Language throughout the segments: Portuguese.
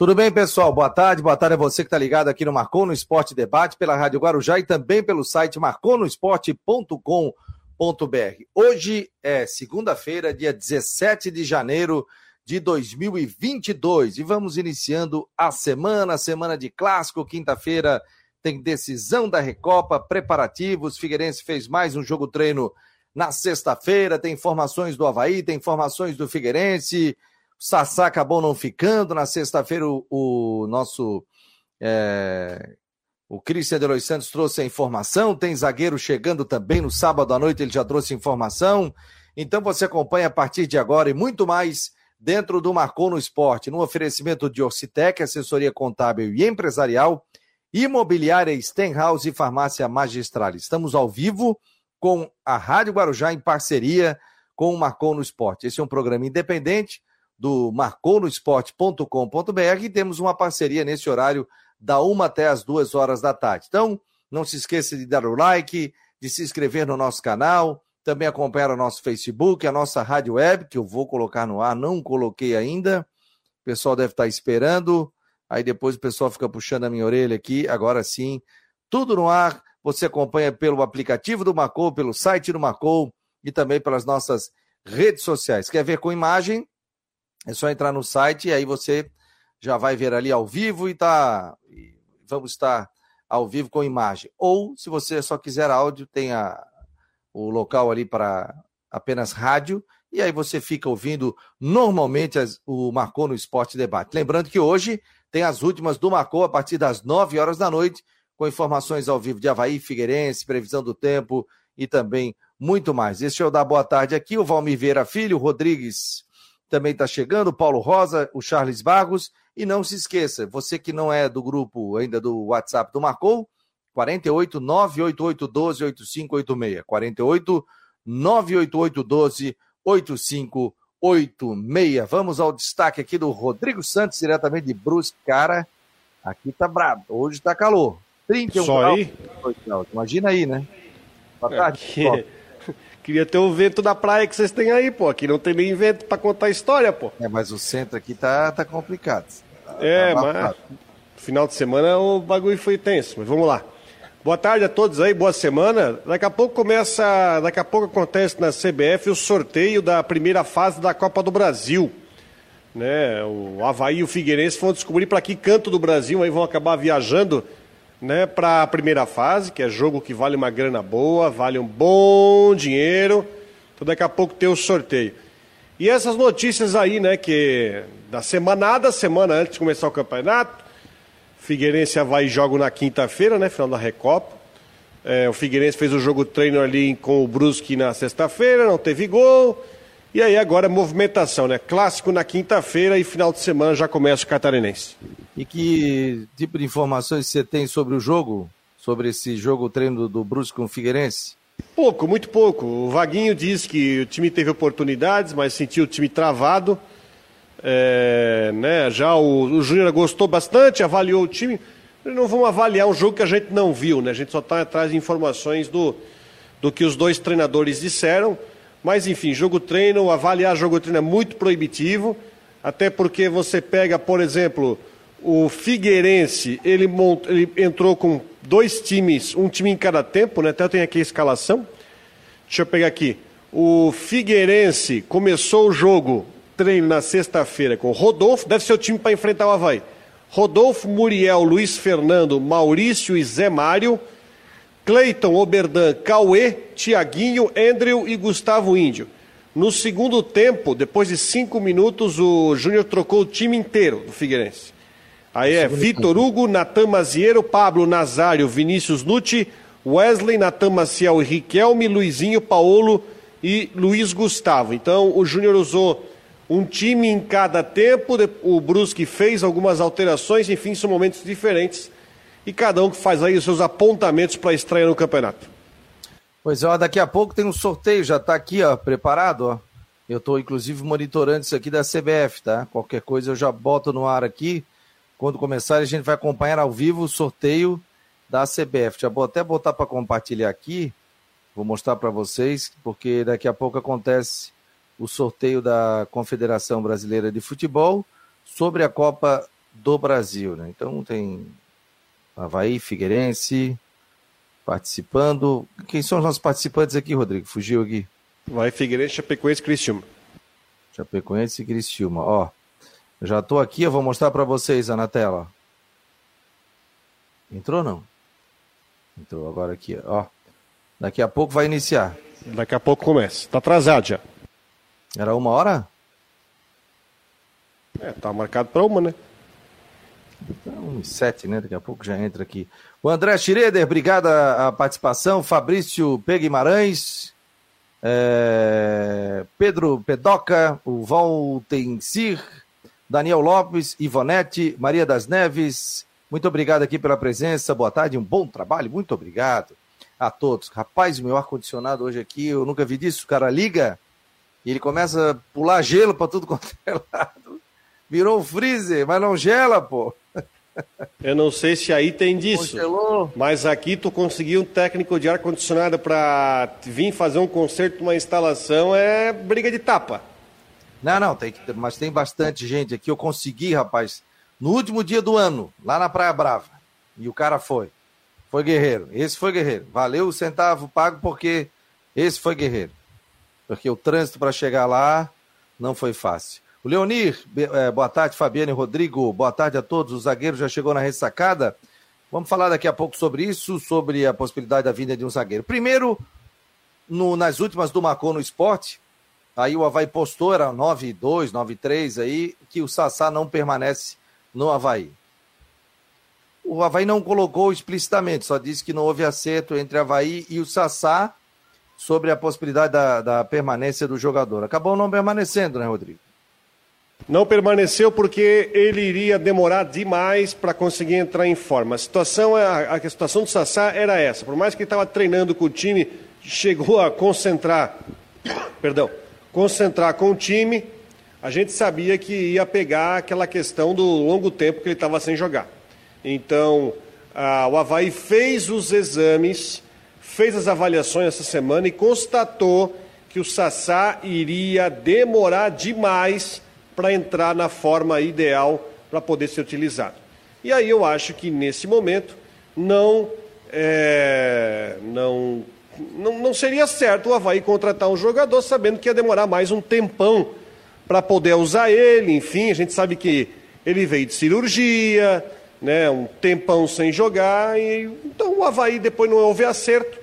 Tudo bem, pessoal? Boa tarde. Boa tarde a você que está ligado aqui no Marcou no Esporte Debate pela Rádio Guarujá e também pelo site marconosport.com.br. Hoje é segunda-feira, dia 17 de janeiro de 2022 e vamos iniciando a semana, semana de clássico, quinta-feira tem decisão da Recopa, preparativos, Figueirense fez mais um jogo treino na sexta-feira, tem informações do Havaí, tem informações do Figueirense, Sassá acabou não ficando. Na sexta-feira, o, o, nosso. É, o Cristian de Los Santos trouxe a informação. Tem zagueiro chegando também no sábado à noite, ele já trouxe informação. Então você acompanha a partir de agora e muito mais dentro do Marcou no Esporte, no oferecimento de Orcitec, assessoria contábil e empresarial, imobiliária Stenhouse e farmácia magistral. Estamos ao vivo com a Rádio Guarujá em parceria com o Marcou no Esporte. Esse é um programa independente do marconosport.com.br e temos uma parceria nesse horário da uma até as duas horas da tarde. Então, não se esqueça de dar o like, de se inscrever no nosso canal, também acompanhar o nosso Facebook, a nossa rádio web, que eu vou colocar no ar, não coloquei ainda. O pessoal deve estar esperando. Aí depois o pessoal fica puxando a minha orelha aqui. Agora sim, tudo no ar. Você acompanha pelo aplicativo do Marcou, pelo site do Marcou e também pelas nossas redes sociais. Quer ver com imagem? É só entrar no site e aí você já vai ver ali ao vivo e tá. Vamos estar ao vivo com imagem. Ou, se você só quiser áudio, tem a, o local ali para apenas rádio. E aí você fica ouvindo normalmente as, o Marcou no Esporte Debate. Lembrando que hoje tem as últimas do Marcou a partir das 9 horas da noite, com informações ao vivo de Havaí, Figueirense, previsão do tempo e também muito mais. Esse é o da boa tarde aqui, o Valmir Vieira Filho, Rodrigues também está chegando, o Paulo Rosa, o Charles Vargos. E não se esqueça, você que não é do grupo ainda do WhatsApp do Marcou, 48 988 12 8586. 48 988 12 8586. Vamos ao destaque aqui do Rodrigo Santos, diretamente de Brusque. Cara, aqui tá brabo. Hoje tá calor. 31 Só graus. aí? Imagina aí, né? Boa tarde. Aqui- Queria ter o vento da praia que vocês têm aí, pô. Aqui não tem nem vento pra contar história, pô. É, mas o centro aqui tá, tá complicado. Tá- É, tá mas final de semana o bagulho foi tenso, mas vamos lá. Boa tarde a todos aí, boa semana. Daqui a pouco começa, daqui a pouco acontece na CBF o sorteio da primeira fase da Copa do Brasil. Né? O Havaí e o Figueirense vão descobrir para que canto do Brasil aí vão acabar viajando né, para a primeira fase, que é jogo que vale uma grana boa, vale um bom dinheiro. Então daqui a pouco tem o sorteio. E essas notícias aí, né, que da semanada, semana antes de começar o campeonato, Figueirense e Havaí jogam na quinta-feira, né, final da Recopa. É, o Figueirense fez o jogo treino ali com o Brusque na sexta-feira, não teve gol. E aí agora movimentação, né? Clássico na quinta-feira e final de semana já começa o catarinense. E que tipo de informações você tem sobre o jogo? Sobre esse jogo treino do, Brusque com o Figueirense? Pouco, muito pouco. O Vaguinho diz que o time teve oportunidades, mas sentiu o time travado. É, né, já o, o Júnior gostou bastante, avaliou o time. Não vamos avaliar um jogo que a gente não viu, né? A gente só está atrás de informações do, do que os dois treinadores disseram. Mas, enfim, jogo-treino, avaliar jogo-treino é muito proibitivo, até porque você pega, por exemplo, o Figueirense, ele, mont... ele entrou com dois times, um time em cada tempo, né? Até tenho aqui a escalação. Deixa eu pegar aqui. O Figueirense começou o jogo, treino na sexta-feira, com Rodolfo, deve ser o time para enfrentar o Havaí. Rodolfo, Muriel, Luiz Fernando, Maurício e Zé Mário. Cleiton, Oberdan, Cauê, Tiaguinho, Andrew e Gustavo Índio. No segundo tempo, depois de cinco minutos, o Júnior trocou o time inteiro do Figueirense. Aí é Vitor Hugo, Natan Maziero, Pablo Nazário, Vinícius Nucci, Wesley, Natan Maciel e Riquelme, Luizinho, Paolo e Luiz Gustavo. Então o Júnior usou um time em cada tempo, o Brusque fez algumas alterações, enfim, são momentos diferentes. E cada um que faz aí os seus apontamentos para a estreia no campeonato. Pois é, ó, daqui a pouco tem um sorteio, já está aqui, ó, preparado, ó. Eu estou, inclusive, monitorando isso aqui da CBF, tá? Qualquer coisa eu já boto no ar aqui. Quando começar, a gente vai acompanhar ao vivo o sorteio da CBF. Já vou até botar para compartilhar aqui. Vou mostrar para vocês, porque daqui a pouco acontece o sorteio da Confederação Brasileira de Futebol sobre a Copa do Brasil, né? Então tem Havaí, Figueirense participando. Quem são os nossos participantes aqui, Rodrigo? Fugiu aqui. Vai Figueirense, Chapecoense e Criciúma. Chapecoense e Criciúma. Ó, já estou aqui, eu vou mostrar para vocês na tela. Entrou não? Entrou agora aqui, ó. Daqui a pouco vai iniciar. Daqui a pouco começa. Tá atrasado já. Era uma hora? É, tá marcado para uma, né? Então, sete, né? Daqui a pouco já entra aqui. O André Schroeder, obrigado a participação. Fabrício P. Guimarães. É... Pedro Pedoca, o Valtencir, Daniel Lopes, Ivonete, Maria das Neves. Muito obrigado aqui pela presença. Boa tarde, um bom trabalho. Muito obrigado a todos. Rapaz, meu ar-condicionado hoje aqui, eu nunca vi disso. O cara liga e ele começa a pular gelo para tudo quanto é lado. Virou um freezer, mas não gela, pô. Eu não sei se aí tem disso, Congelou. mas aqui tu conseguir um técnico de ar-condicionado para vir fazer um conserto, uma instalação, é briga de tapa. Não, não, tem que, mas tem bastante gente aqui. Eu consegui, rapaz, no último dia do ano, lá na Praia Brava. E o cara foi. Foi guerreiro. Esse foi guerreiro. Valeu o centavo pago porque esse foi guerreiro. Porque o trânsito para chegar lá não foi fácil. O Leonir, é, boa tarde, Fabiane Rodrigo, boa tarde a todos. O zagueiro já chegou na ressacada. Vamos falar daqui a pouco sobre isso, sobre a possibilidade da vinda de um zagueiro. Primeiro, no, nas últimas do Macon no esporte, aí o Havaí postou, era 9-2, 9-3 aí, que o Sassá não permanece no Havaí. O Havaí não colocou explicitamente, só disse que não houve acerto entre Havaí e o Sassá sobre a possibilidade da, da permanência do jogador. Acabou não permanecendo, né, Rodrigo? Não permaneceu porque ele iria demorar demais para conseguir entrar em forma. A situação, é, a, a situação do Sassá era essa. Por mais que ele estava treinando com o time, chegou a concentrar, perdão, concentrar com o time, a gente sabia que ia pegar aquela questão do longo tempo que ele estava sem jogar. Então, a, o Havaí fez os exames, fez as avaliações essa semana e constatou que o Sassá iria demorar demais para entrar na forma ideal para poder ser utilizado. E aí eu acho que nesse momento não, é, não, não, não seria certo o Havaí contratar um jogador sabendo que ia demorar mais um tempão para poder usar ele. Enfim, a gente sabe que ele veio de cirurgia, né, um tempão sem jogar, e então o Havaí depois não houve acerto.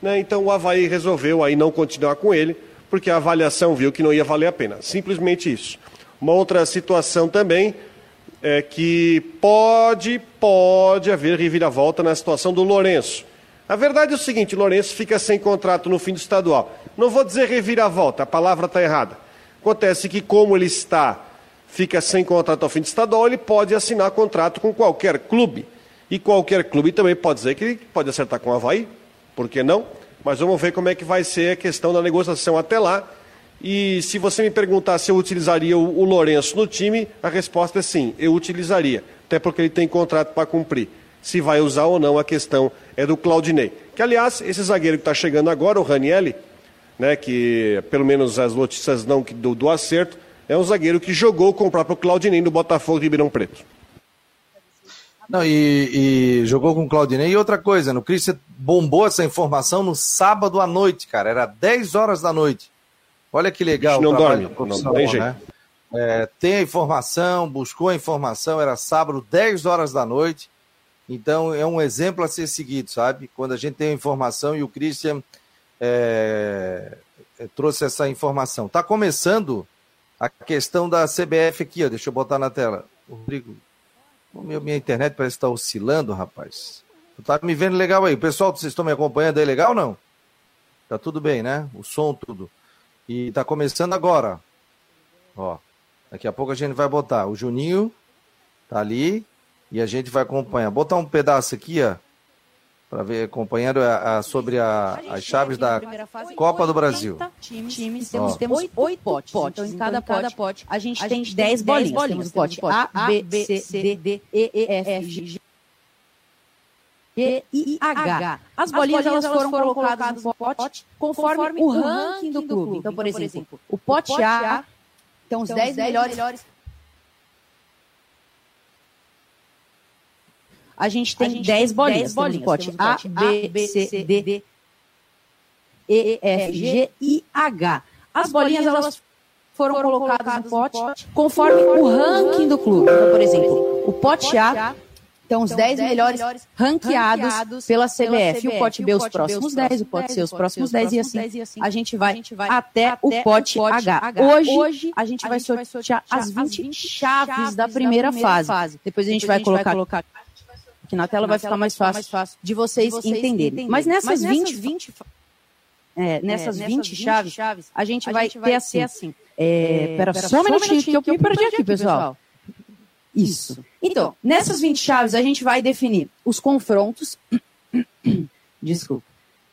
Né, então o Havaí resolveu aí não continuar com ele, porque a avaliação viu que não ia valer a pena. Simplesmente isso. Uma outra situação também é que pode, pode haver reviravolta na situação do Lourenço. A verdade é o seguinte, Lourenço fica sem contrato no fim do estadual. Não vou dizer reviravolta, a palavra está errada. Acontece que como ele está, fica sem contrato ao fim do estadual, ele pode assinar contrato com qualquer clube. E qualquer clube também pode dizer que ele pode acertar com o Havaí, por que não? Mas vamos ver como é que vai ser a questão da negociação até lá e se você me perguntar se eu utilizaria o, o Lourenço no time, a resposta é sim, eu utilizaria. Até porque ele tem contrato para cumprir. Se vai usar ou não, a questão é do Claudinei. Que, aliás, esse zagueiro que está chegando agora, o Ranielli, né, que pelo menos as notícias não do, do acerto, é um zagueiro que jogou com o próprio Claudinei no Botafogo Ribeirão Preto. Não, e, e, jogou com o Claudinei. E outra coisa, no Cristian bombou essa informação no sábado à noite, cara. Era 10 horas da noite. Olha que legal. Não dorme, não tem jeito. Né? É, tem a informação, buscou a informação, era sábado, 10 horas da noite. Então é um exemplo a ser seguido, sabe? Quando a gente tem a informação e o Christian é, é trouxe essa informação. Está começando a questão da CBF aqui, ó. Deixa eu botar na tela. Rodrigo, minha internet parece estar tá oscilando, rapaz. Tá me vendo legal aí. Pessoal, vocês estão me acompanhando aí legal ou não? Tá tudo bem, né? O som, tudo. E tá começando agora. Ó, daqui a pouco a gente vai botar. O Juninho tá ali e a gente vai acompanhar. Botar um pedaço aqui, ó, para ver acompanhando a, a sobre a, as chaves da Copa do Brasil. Times, temos, temos oito potes. potes. Então, em cada, pote, pote, a gente a tem dez bolinhas. bolinhas. Temos o pote A, B, C, D, D, E, E, F, G, I, H. As bolinhas, elas foram, foram colocadas no pote conforme, o ranking do clube. Então, por então, exemplo, o pote A tem os 10 melhores a gente tem a gente 10 bolinhas. 10 bolinhas. Pote A, B, B, C, D, E, F, G, I, H. As bolinhas, elas foram colocadas no pote conforme o ranking do clube. Então, por exemplo, o pote A então, os 10 melhores ranqueados pela CBF. E o pote B, os próximos 10, o pote C, os próximos 10, e assim, assim a gente vai até o pote H. Hoje, a gente vai sortear as 20 chaves da primeira fase. Depois a gente vai colocar aqui na tela, vai ficar mais fácil de vocês entenderem. Mas nessas 20 é, nessas, 20, chaves, a gente vai ter assim. assim é, pera, só um minutinho que eu me perdi aqui, pessoal. Isso. Então, nessas 20 chaves, a gente vai definir os confrontos. Desculpa.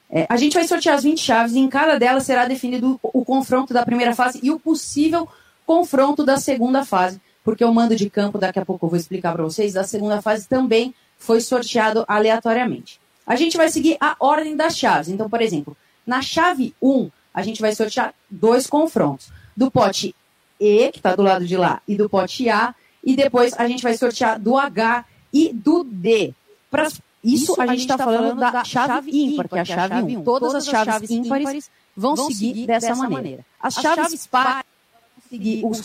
É, a gente vai sortear as 20 chaves e em cada delas será definido o, o confronto da primeira fase e o possível confronto da segunda fase. Porque o mando de campo, daqui a pouco eu vou explicar para vocês, da segunda fase também foi sorteado aleatoriamente. A gente vai seguir a ordem das chaves. Então, por exemplo, na chave 1, a gente vai sortear dois confrontos. Do pote E, que está do lado de lá, e do pote A, e depois a gente vai sortear do H e do D. Pra, isso, isso a gente está tá falando da chave ímpar, que é a chave 1. Todas as chaves ímpares vão seguir dessa maneira. As chaves pares vão seguir os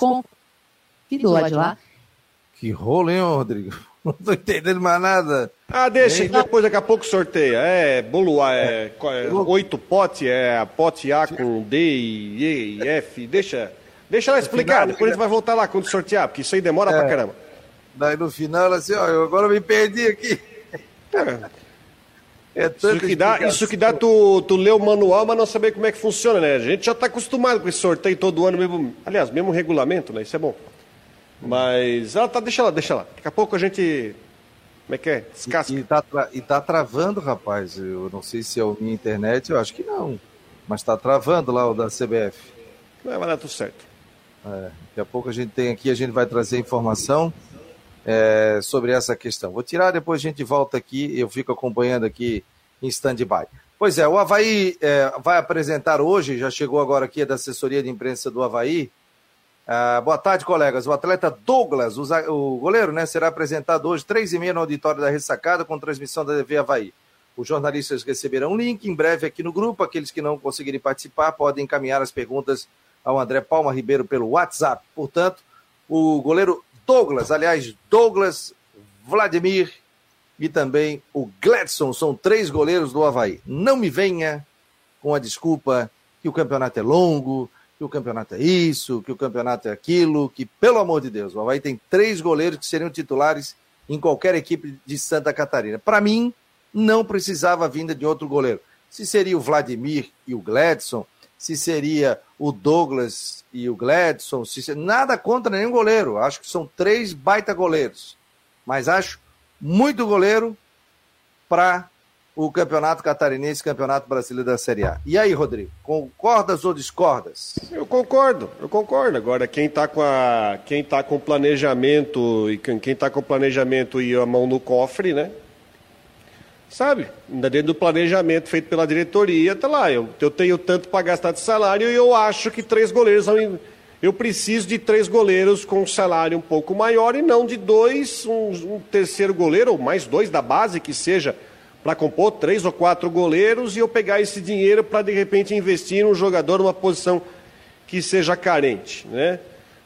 de lá. Que rolo, hein, Rodrigo? Não tô entendendo mais nada. Ah, deixa, que depois daqui a pouco sorteia. É bolo é, é, oito pote, é pote A com D e E e F. Deixa. Deixa ela explicar, depois a gente vai voltar lá quando sortear, porque isso aí demora é, pra caramba. Daí no final ela assim, ó, eu agora me perdi aqui. É. é isso que dá, isso que dá tu, tu ler o manual, mas não saber como é que funciona, né? A gente já está acostumado com esse sorteio todo ano, mesmo, aliás, mesmo regulamento, né? Isso é bom. Mas ela tá, deixa lá, deixa lá. Daqui a pouco a gente. Como é que é? Descasca. E, e, tá, e tá travando, rapaz. Eu não sei se é a minha internet, eu acho que não. Mas tá travando lá o da CBF. Não, vai dar tudo certo. É, daqui a pouco a gente tem aqui, a gente vai trazer informação é, sobre essa questão. Vou tirar, depois a gente volta aqui, eu fico acompanhando aqui em stand-by. Pois é, o Havaí é, vai apresentar hoje, já chegou agora aqui da assessoria de imprensa do Havaí. Ah, boa tarde, colegas. O atleta Douglas, o, o goleiro, né, será apresentado hoje, três e meia, no auditório da Ressacada, com transmissão da TV Havaí. Os jornalistas receberão um link em breve aqui no grupo. Aqueles que não conseguirem participar podem encaminhar as perguntas ao André Palma Ribeiro pelo WhatsApp. Portanto, o goleiro Douglas, aliás, Douglas, Vladimir e também o Gladson são três goleiros do Havaí. Não me venha com a desculpa que o campeonato é longo, que o campeonato é isso, que o campeonato é aquilo, que, pelo amor de Deus, o Havaí tem três goleiros que seriam titulares em qualquer equipe de Santa Catarina. Para mim, não precisava a vinda de outro goleiro. Se seria o Vladimir e o Gladson, se seria o Douglas e o Gladson, se, nada contra nenhum goleiro. Acho que são três baita goleiros. Mas acho muito goleiro para o Campeonato Catarinense, Campeonato Brasileiro da Série A. E aí, Rodrigo, concordas ou discordas? Eu concordo, eu concordo. Agora, quem está com a, quem tá com planejamento e quem está com planejamento e a mão no cofre, né? Sabe? Dentro do planejamento feito pela diretoria, tá lá. Eu, eu tenho tanto para gastar de salário e eu acho que três goleiros. Eu preciso de três goleiros com um salário um pouco maior e não de dois, um, um terceiro goleiro, ou mais dois da base que seja, para compor três ou quatro goleiros e eu pegar esse dinheiro para de repente investir num jogador numa posição que seja carente, né?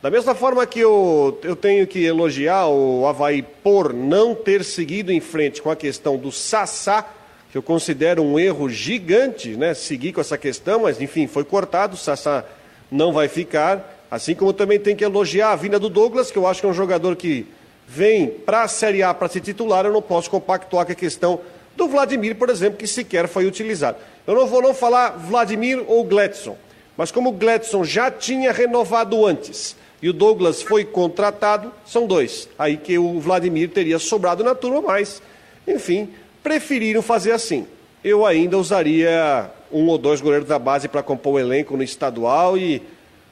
Da mesma forma que eu, eu tenho que elogiar o Havaí por não ter seguido em frente com a questão do Sassá, que eu considero um erro gigante, né? Seguir com essa questão, mas enfim, foi cortado, o Sassá não vai ficar. Assim como também tem que elogiar a vinda do Douglas, que eu acho que é um jogador que vem para a Série A para ser titular, eu não posso compactuar com a questão do Vladimir, por exemplo, que sequer foi utilizado. Eu não vou não falar Vladimir ou Gladson, mas como o já tinha renovado antes e o Douglas foi contratado, são dois. Aí que o Vladimir teria sobrado na turma, mas, enfim, preferiram fazer assim. Eu ainda usaria um ou dois goleiros da base para compor o elenco no estadual e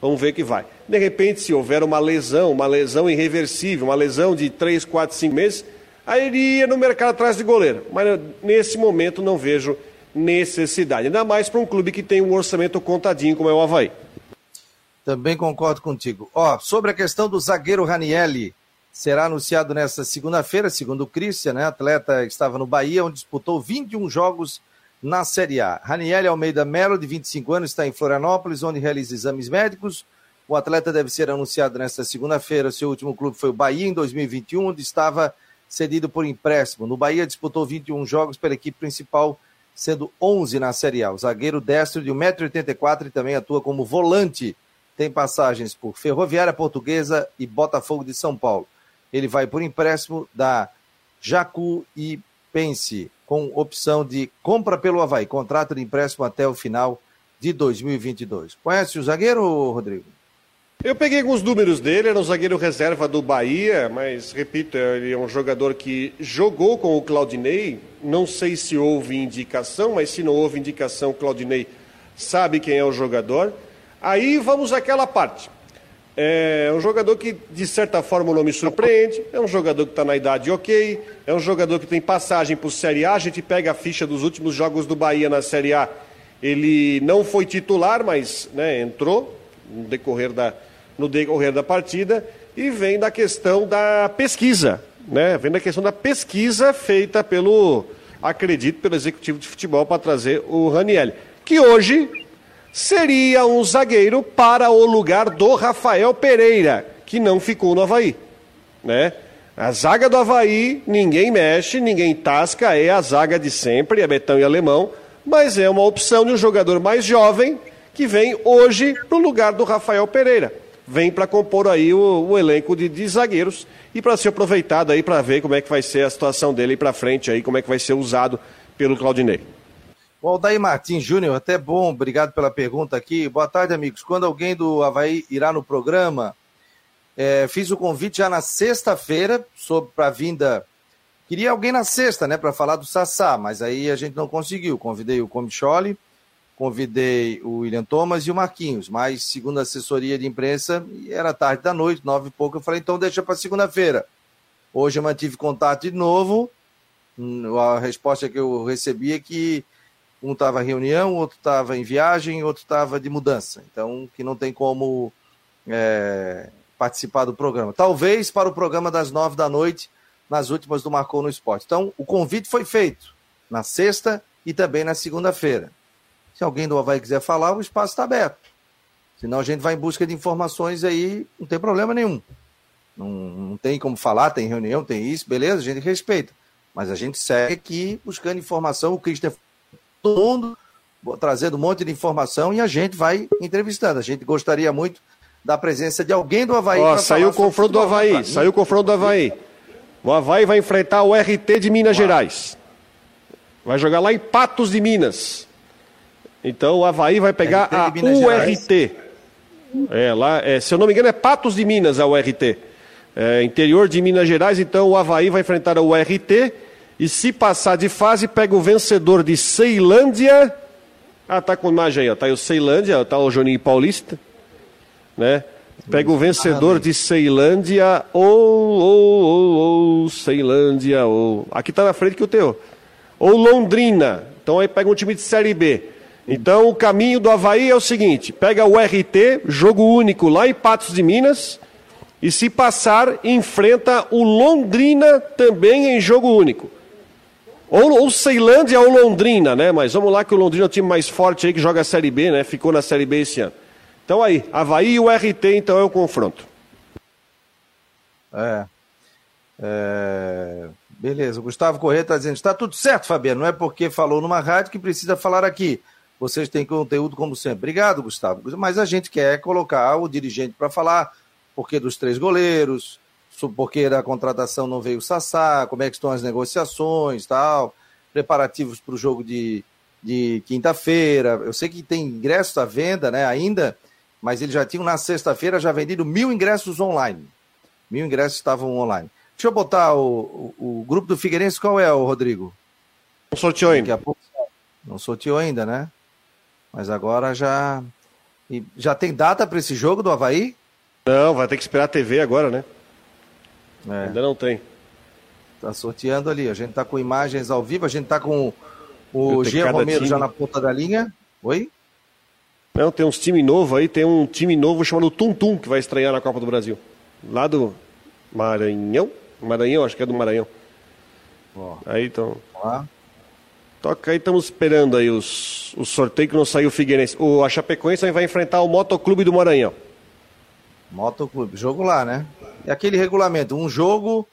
vamos ver que vai. De repente, se houver uma lesão, uma lesão irreversível, uma lesão de três, quatro, cinco meses, aí iria no mercado atrás de goleiro. Mas nesse momento não vejo necessidade. Ainda mais para um clube que tem um orçamento contadinho como é o Havaí. Também concordo contigo. Ó, sobre a questão do zagueiro Ranielli, será anunciado nesta segunda-feira, segundo o Christian, né? Atleta estava no Bahia, onde disputou 21 jogos na Série A. Raniel Almeida Melo, de 25 anos, está em Florianópolis, onde realiza exames médicos. O atleta deve ser anunciado nesta segunda-feira. Seu último clube foi o Bahia, em 2021, onde estava cedido por empréstimo. No Bahia, disputou 21 jogos pela equipe principal, sendo 11 na Série A. O zagueiro destro de 1,84m e também atua como volante. Tem passagens por Ferroviária Portuguesa e Botafogo de São Paulo. Ele vai por empréstimo da Jacu e Pense com opção de compra pelo Havaí, contrato de empréstimo até o final de 2022. Conhece o zagueiro, Rodrigo? Eu peguei alguns números dele, era um zagueiro reserva do Bahia, mas repito, ele é um jogador que jogou com o Claudinei. Não sei se houve indicação, mas se não houve indicação, o Claudinei sabe quem é o jogador. Aí vamos àquela parte. É um jogador que, de certa forma, não me surpreende. É um jogador que está na idade ok. É um jogador que tem passagem por Série A. A gente pega a ficha dos últimos jogos do Bahia na Série A. Ele não foi titular, mas né, entrou no decorrer, da, no decorrer da partida. E vem da questão da pesquisa. Né? Vem da questão da pesquisa feita pelo, acredito, pelo executivo de futebol para trazer o Raniel. Que hoje seria um zagueiro para o lugar do Rafael Pereira, que não ficou no Havaí. Né? A zaga do Havaí, ninguém mexe, ninguém tasca, é a zaga de sempre, é Betão e Alemão, mas é uma opção de um jogador mais jovem que vem hoje para o lugar do Rafael Pereira. Vem para compor aí o, o elenco de, de, zagueiros e para ser aproveitado aí para ver como é que vai ser a situação dele para frente aí, como é que vai ser usado pelo Claudinei. O Aldair Martins Júnior, até bom, obrigado pela pergunta aqui. Boa tarde, amigos. Quando alguém do Havaí irá no programa, é, fiz o convite já na sexta-feira para a vinda. Queria alguém na sexta, né, para falar do Sassá, mas aí a gente não conseguiu. Convidei o Comicholi, convidei o William Thomas e o Marquinhos, mas segundo a assessoria de imprensa, era tarde da noite, nove e pouco. Eu falei, então deixa para segunda-feira. Hoje eu mantive contato de novo. Hum, a resposta que eu recebi é que um estava em reunião, outro estava em viagem, outro estava de mudança. Então, que não tem como é, participar do programa. Talvez para o programa das nove da noite, nas últimas do Marcou no Esporte. Então, o convite foi feito na sexta e também na segunda-feira. Se alguém do Havaí quiser falar, o espaço está aberto. Senão a gente vai em busca de informações aí, não tem problema nenhum. Não, não tem como falar, tem reunião, tem isso, beleza, a gente respeita. Mas a gente segue aqui buscando informação. O Christian todo mundo, trazendo um monte de informação e a gente vai entrevistando. A gente gostaria muito da presença de alguém do Havaí. Ó, saiu o confronto do Havaí, saiu o confronto do Havaí. O Havaí vai enfrentar o RT de Minas Uau. Gerais. Vai jogar lá em Patos de Minas. Então o Havaí vai pegar a URT. É, lá, é, se eu não me engano, é Patos de Minas a URT. É, interior de Minas Gerais, então o Havaí vai enfrentar a URT e se passar de fase, pega o vencedor de Ceilândia. Ah, tá com imagem aí, ó. Tá aí o Ceilândia, tá o Juninho Paulista. Né? Pega o vencedor de Ceilândia ou, ou, ou, ou, Ceilândia, ou. Aqui tá na frente que o teu. Ou Londrina. Então aí pega um time de Série B. Então o caminho do Havaí é o seguinte: pega o RT, jogo único lá em Patos de Minas. E se passar, enfrenta o Londrina também em jogo único. Ou, ou Ceilândia ou Londrina, né? Mas vamos lá que o Londrina é o time mais forte aí que joga a Série B, né? Ficou na Série B esse ano. Então aí, Havaí e o RT, então é o confronto. É. é... Beleza, o Gustavo Corrêa está dizendo, está tudo certo, Fabiano, não é porque falou numa rádio que precisa falar aqui. Vocês têm conteúdo como sempre. Obrigado, Gustavo. Mas a gente quer colocar o dirigente para falar porque dos três goleiros, porque da contratação não veio o Sassá, como é que estão as negociações tal, preparativos para o jogo de, de quinta-feira. Eu sei que tem ingressos à venda né, ainda, mas eles já tinham na sexta-feira já vendido mil ingressos online. Mil ingressos estavam online. Deixa eu botar o, o, o grupo do Figueirense, qual é, o Rodrigo? Não sorteou ainda. Pouco... Não sorteou ainda, né? Mas agora já. Já tem data para esse jogo do Havaí? Não, vai ter que esperar a TV agora, né? É. Ainda não tem. Tá sorteando ali. A gente tá com imagens ao vivo, a gente tá com o Gia Romero time. já na ponta da linha. Oi? Não, tem uns time novo aí, tem um time novo chamado Tum Tum que vai estrear na Copa do Brasil. Lá do Maranhão? Maranhão, acho que é do Maranhão. Ó. Aí então. Lá. Toca aí, estamos esperando aí os, o sorteio que não saiu o Figueirense. O, a Chapecoense vai enfrentar o Motoclube do Maranhão. Motoclube, jogo lá, né? E aquele regulamento, um jogo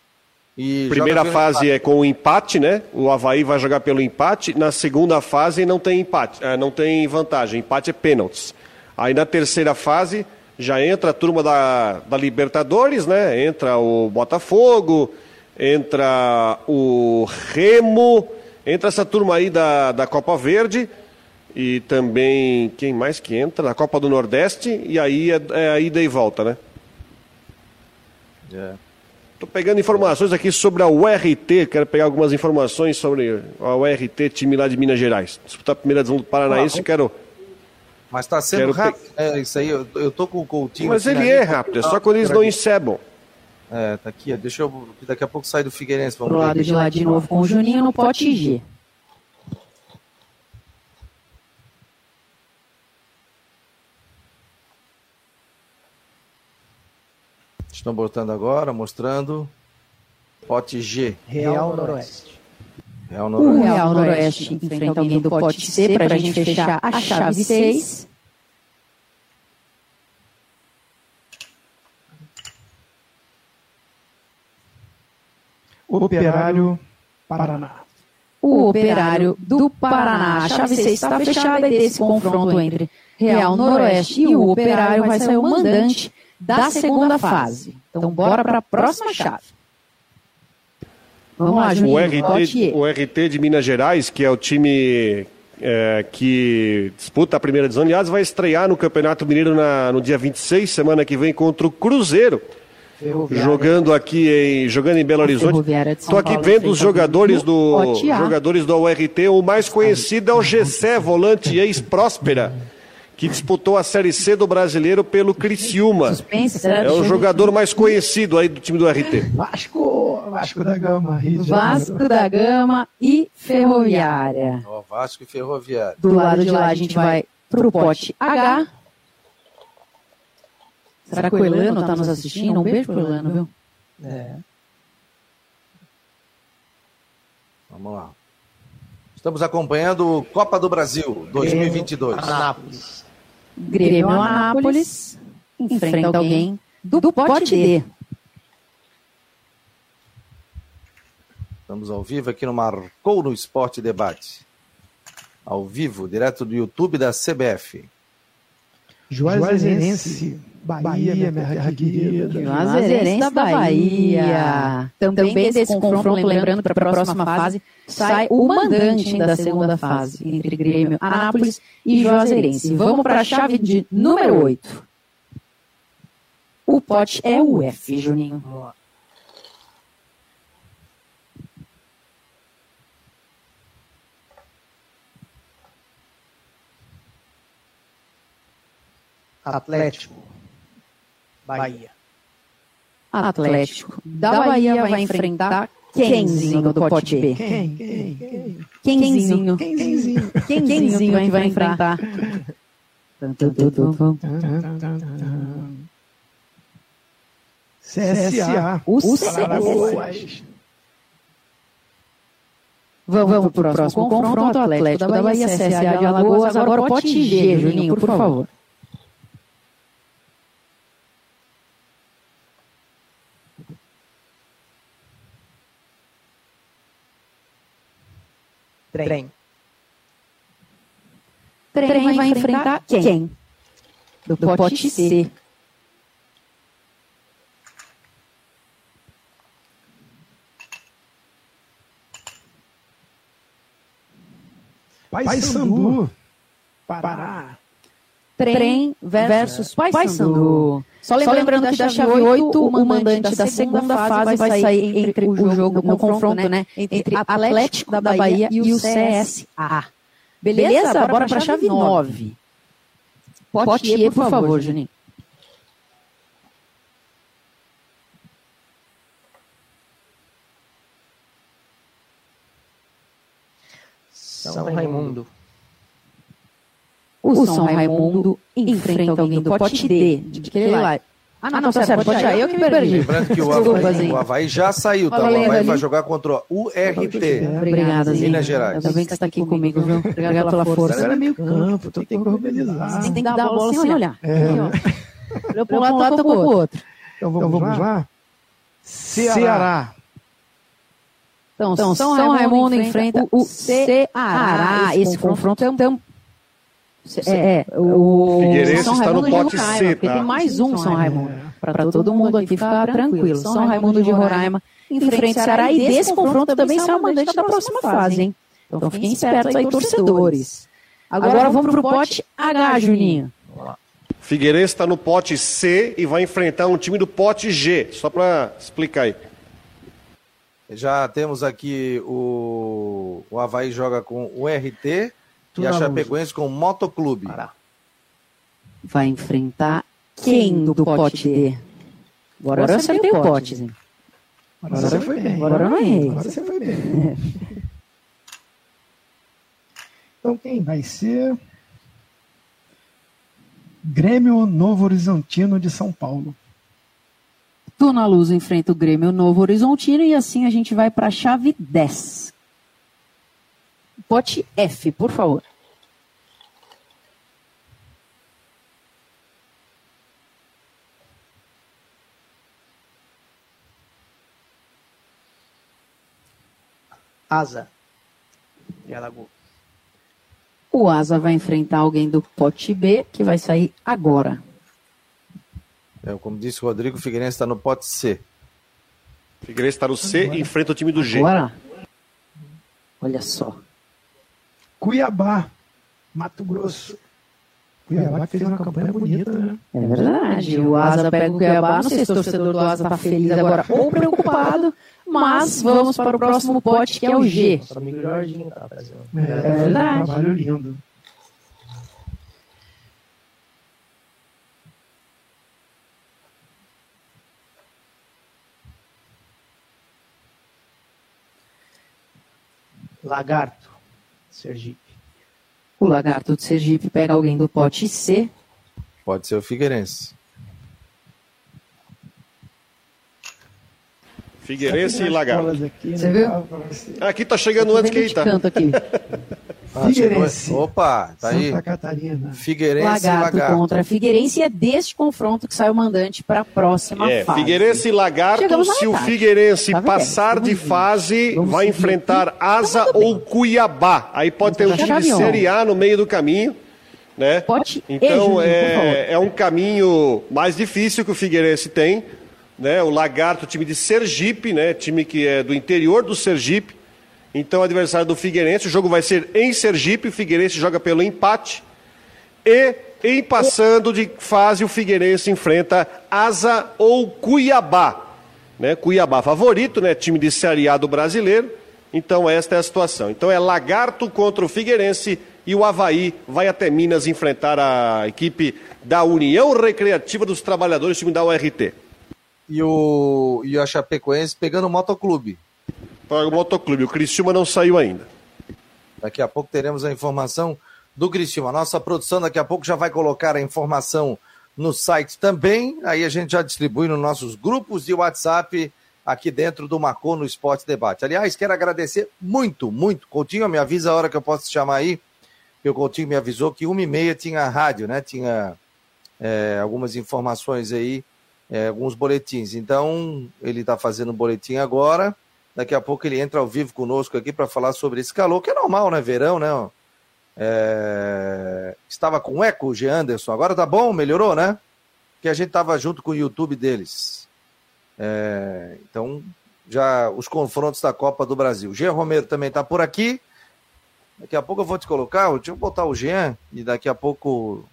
e. Primeira fase empate. é com o empate, né? O Havaí vai jogar pelo empate. Na segunda fase não tem empate, é, não tem vantagem. Empate é pênaltis. Aí na terceira fase já entra a turma da, da Libertadores, né? Entra o Botafogo, entra o Remo, entra essa turma aí da, da Copa Verde e também quem mais que entra? Da Copa do Nordeste e aí é, é a ida e volta, né? Estou é. pegando informações aqui sobre a URT, quero pegar algumas informações sobre a URT, time lá de Minas Gerais. Disputar a primeira divisão do Paranaense, ah, quero mas está sendo Quero rápido. Pe... É isso aí, eu, eu tô com o Coutinho. Mas ele é rápido, é só quando eles não encebam. É, tá aqui, deixa eu. Daqui a pouco sai do Figueirense. Vamos Pro lado de lá de novo com o Juninho no pote G. Estão botando agora, mostrando. Pote G. Real Noroeste. Real Noroeste. O Real Noroeste enfrenta alguém do pote C para a gente fechar a chave 6. Operário Paraná. O Operário do Paraná. A chave 6 está fechada e desse confronto entre Real Noroeste e o Operário vai sair o mandante da segunda fase. Então, bora para a próxima chave. Vamos lá, Juninho, o RT, o RT de Minas Gerais, que é o time é, que disputa a primeira divisão, aliás, vai estrear no Campeonato Mineiro na, no dia 26, semana que vem, contra o Cruzeiro. Jogando aqui em, jogando em Belo Horizonte. Estou aqui vendo os jogadores do, jogadores do URT. O mais conhecido é o Gessé, volante ex-próspera que disputou a Série C do Brasileiro pelo Criciúma. É o jogador mais conhecido aí do time do RT. Vasco, Vasco da Gama. Vasco da Gama e Ferroviária. Oh, Vasco e Ferroviária. Do lado de lá a gente vai pro pote H. Será que o Elano está nos assistindo? Um beijo pro Elano, viu? É. Vamos lá. Estamos acompanhando Copa do Brasil 2022. Anápolis. Grêmio Anápolis enfrenta alguém do, do pote D. Estamos ao vivo aqui no Marcou no Esporte Debate. Ao vivo, direto do YouTube da CBF. Juazeirense, Bahia, minha terra querida. Juazeirense da Bahia. Também desse confronto, lembrando para a próxima fase, sai o mandante da segunda fase, entre Grêmio, Anápolis e Juazeirense. Vamos para a chave de número 8. O pote é o F, Juninho. Atlético. Bahia. Atlético da Bahia vai enfrentar Quemzinho do pote B. Quem? Quem? Quem? Quemzinho. Quemzinho. Quemzinho é que vai enfrentar. CSA. O CSA. Vamos para o próximo confronto. Atlético da Bahia, CSA de Alagoas. Agora o pote G, Juninho, por favor. Trem. Trem, Trem vai enfrentar quem? quem? Do, Do pote C. C. Paysandu. Pará. Trem versus Paysandu. Só lembrando, Só lembrando que da chave 8, o mandante da segunda fase vai sair entre o jogo, no confronto, né? Entre Atlético da Bahia e o CSA. Beleza? Bora para a chave 9. Pote E, por favor, Juninho. São Raimundo. O São Raimundo enfrenta alguém do pote D, de que ele lá. Ah, não, tá certo, pode. Eu que me perdi. Lembrando que o Havaí, o Havaí já saiu, tá? O Havaí vai jogar contra o URT. Obrigada, Zinho. Minas Gerais. Ainda bem que você está aqui comigo, viu? Obrigado pela força. É meio campo, então tem que organizar. Você tem que dar a bola sem olhar. Olhou para um lado, tocou para o outro. Então vamos lá. Ceará. Então, São, São Raimundo enfrenta o Ceará. Esse confronto é um é, é, o Figueirense São está no Raimundo de pote Roraima, C, porque tá? tem mais um São Raimundo. Para todo mundo aqui ficar tranquilo. São Raimundo de Roraima enfrenta o Ceará e desse confronto também será o mandante da próxima fase, hein? Então fiquem espertos aí, torcedores. Agora vamos pro pote H, Juninho. Figueirense está no pote C e vai enfrentar um time do pote G. Só para explicar aí. Já temos aqui o, o Havaí joga com o RT e a Chapecoense com o Motoclube. Pará. Vai enfrentar quem do pote D? Agora eu acertei o pote. Agora você foi bem. Agora eu não errei. Agora você foi bem. Então quem vai ser? Grêmio Novo Horizontino de São Paulo. Tu na Luz enfrenta o Grêmio Novo Horizontino e assim a gente vai para a chave 10. Pote F, por favor. Asa. E Alagoas. O Asa vai enfrentar alguém do pote B, que vai sair agora. É, como disse o Rodrigo, o Figueirense está no pote C. Figueirense está no C e enfrenta o time do G. Agora? Olha só. Cuiabá, Mato Grosso. Cuiabá que fez uma campanha bonita, né? É verdade. O Asa pega o Cuiabá. Não sei se o torcedor do Asa está feliz agora ou preocupado, mas vamos para o próximo pote, que é o G. Nosso amigo Jorginho tá fazendo. É, verdade. Um trabalho lindo. Lagarto, Sergipe. O Lagarto de Sergipe pega alguém do pote C. Pode ser o Figueirense. Figueirense e Lagarto. Você viu? Aqui tá chegando antes que aí tá. canto aqui. Ah, Figueirense. Opa, tá aí. Santa Catarina. Figueirense e Lagarto, Lagarto. contra Figueirense e é deste confronto que sai o mandante para a próxima É, fase. Figueirense e Lagarto, se o. Figueirense Tá passar de Vamos ver. fase, Vamos vai seguir enfrentar Asa Tá tudo bem. ou Cuiabá. Aí pode ter um Vamos time de Série A no meio do caminho, né? Pote E, Então é, é um caminho mais difícil que o Figueirense tem, né? O Lagarto, time de Sergipe, né? Time que é do interior do Sergipe. Então, adversário do Figueirense, o jogo vai ser em Sergipe, o Figueirense joga pelo empate. E em passando de fase, o Figueirense enfrenta Asa ou Cuiabá. Né? Cuiabá favorito, né? time de Série A do brasileiro. Então, esta é a situação. Então, é Lagarto contra o Figueirense e o Havaí vai até Minas enfrentar a equipe da União Recreativa dos Trabalhadores, time da URT. E, o, e a Chapecoense pegando o Motoclube. Para o Motoclube, o Criciúma não saiu ainda. Daqui a pouco teremos a informação do Criciúma. Nossa produção daqui a pouco já vai colocar a informação no site também. Aí a gente já distribui nos nossos grupos de WhatsApp aqui dentro do Marcou no Esporte Debate. Aliás, quero agradecer muito, muito. Coutinho, me avisa a hora que eu posso te chamar aí. Porque o Coutinho me avisou que uma e meia tinha rádio, né? Tinha é, algumas informações aí, é, alguns boletins. Então, ele está fazendo um boletim agora. Daqui a pouco ele entra ao vivo conosco aqui para falar sobre esse calor, que é normal, né? Verão, né? É... Estava com eco o. Anderson, agora tá bom? Melhorou, né? Porque a gente estava junto com o YouTube deles. É... Então, já os confrontos da Copa do Brasil. Jean Romero também está por aqui. Daqui a pouco eu vou te colocar, deixa eu botar o Jean e daqui a pouco.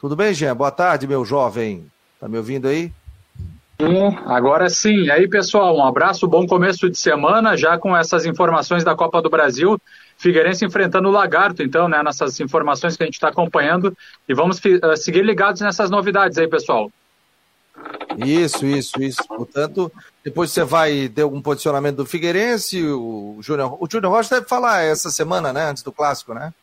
Tudo bem, Jean? Boa tarde, meu jovem. Tá me ouvindo aí? Sim, agora sim. E aí, pessoal, um abraço, bom começo de semana, já com essas informações da Copa do Brasil. Figueirense enfrentando o Lagarto, então, né, nessas informações que a gente está acompanhando. E vamos uh, seguir ligados nessas novidades aí, pessoal. Isso, isso, isso. Portanto, depois você vai ter algum posicionamento do Figueirense, o Júnior, o Júnior Rocha deve falar essa semana, né, antes do clássico, né?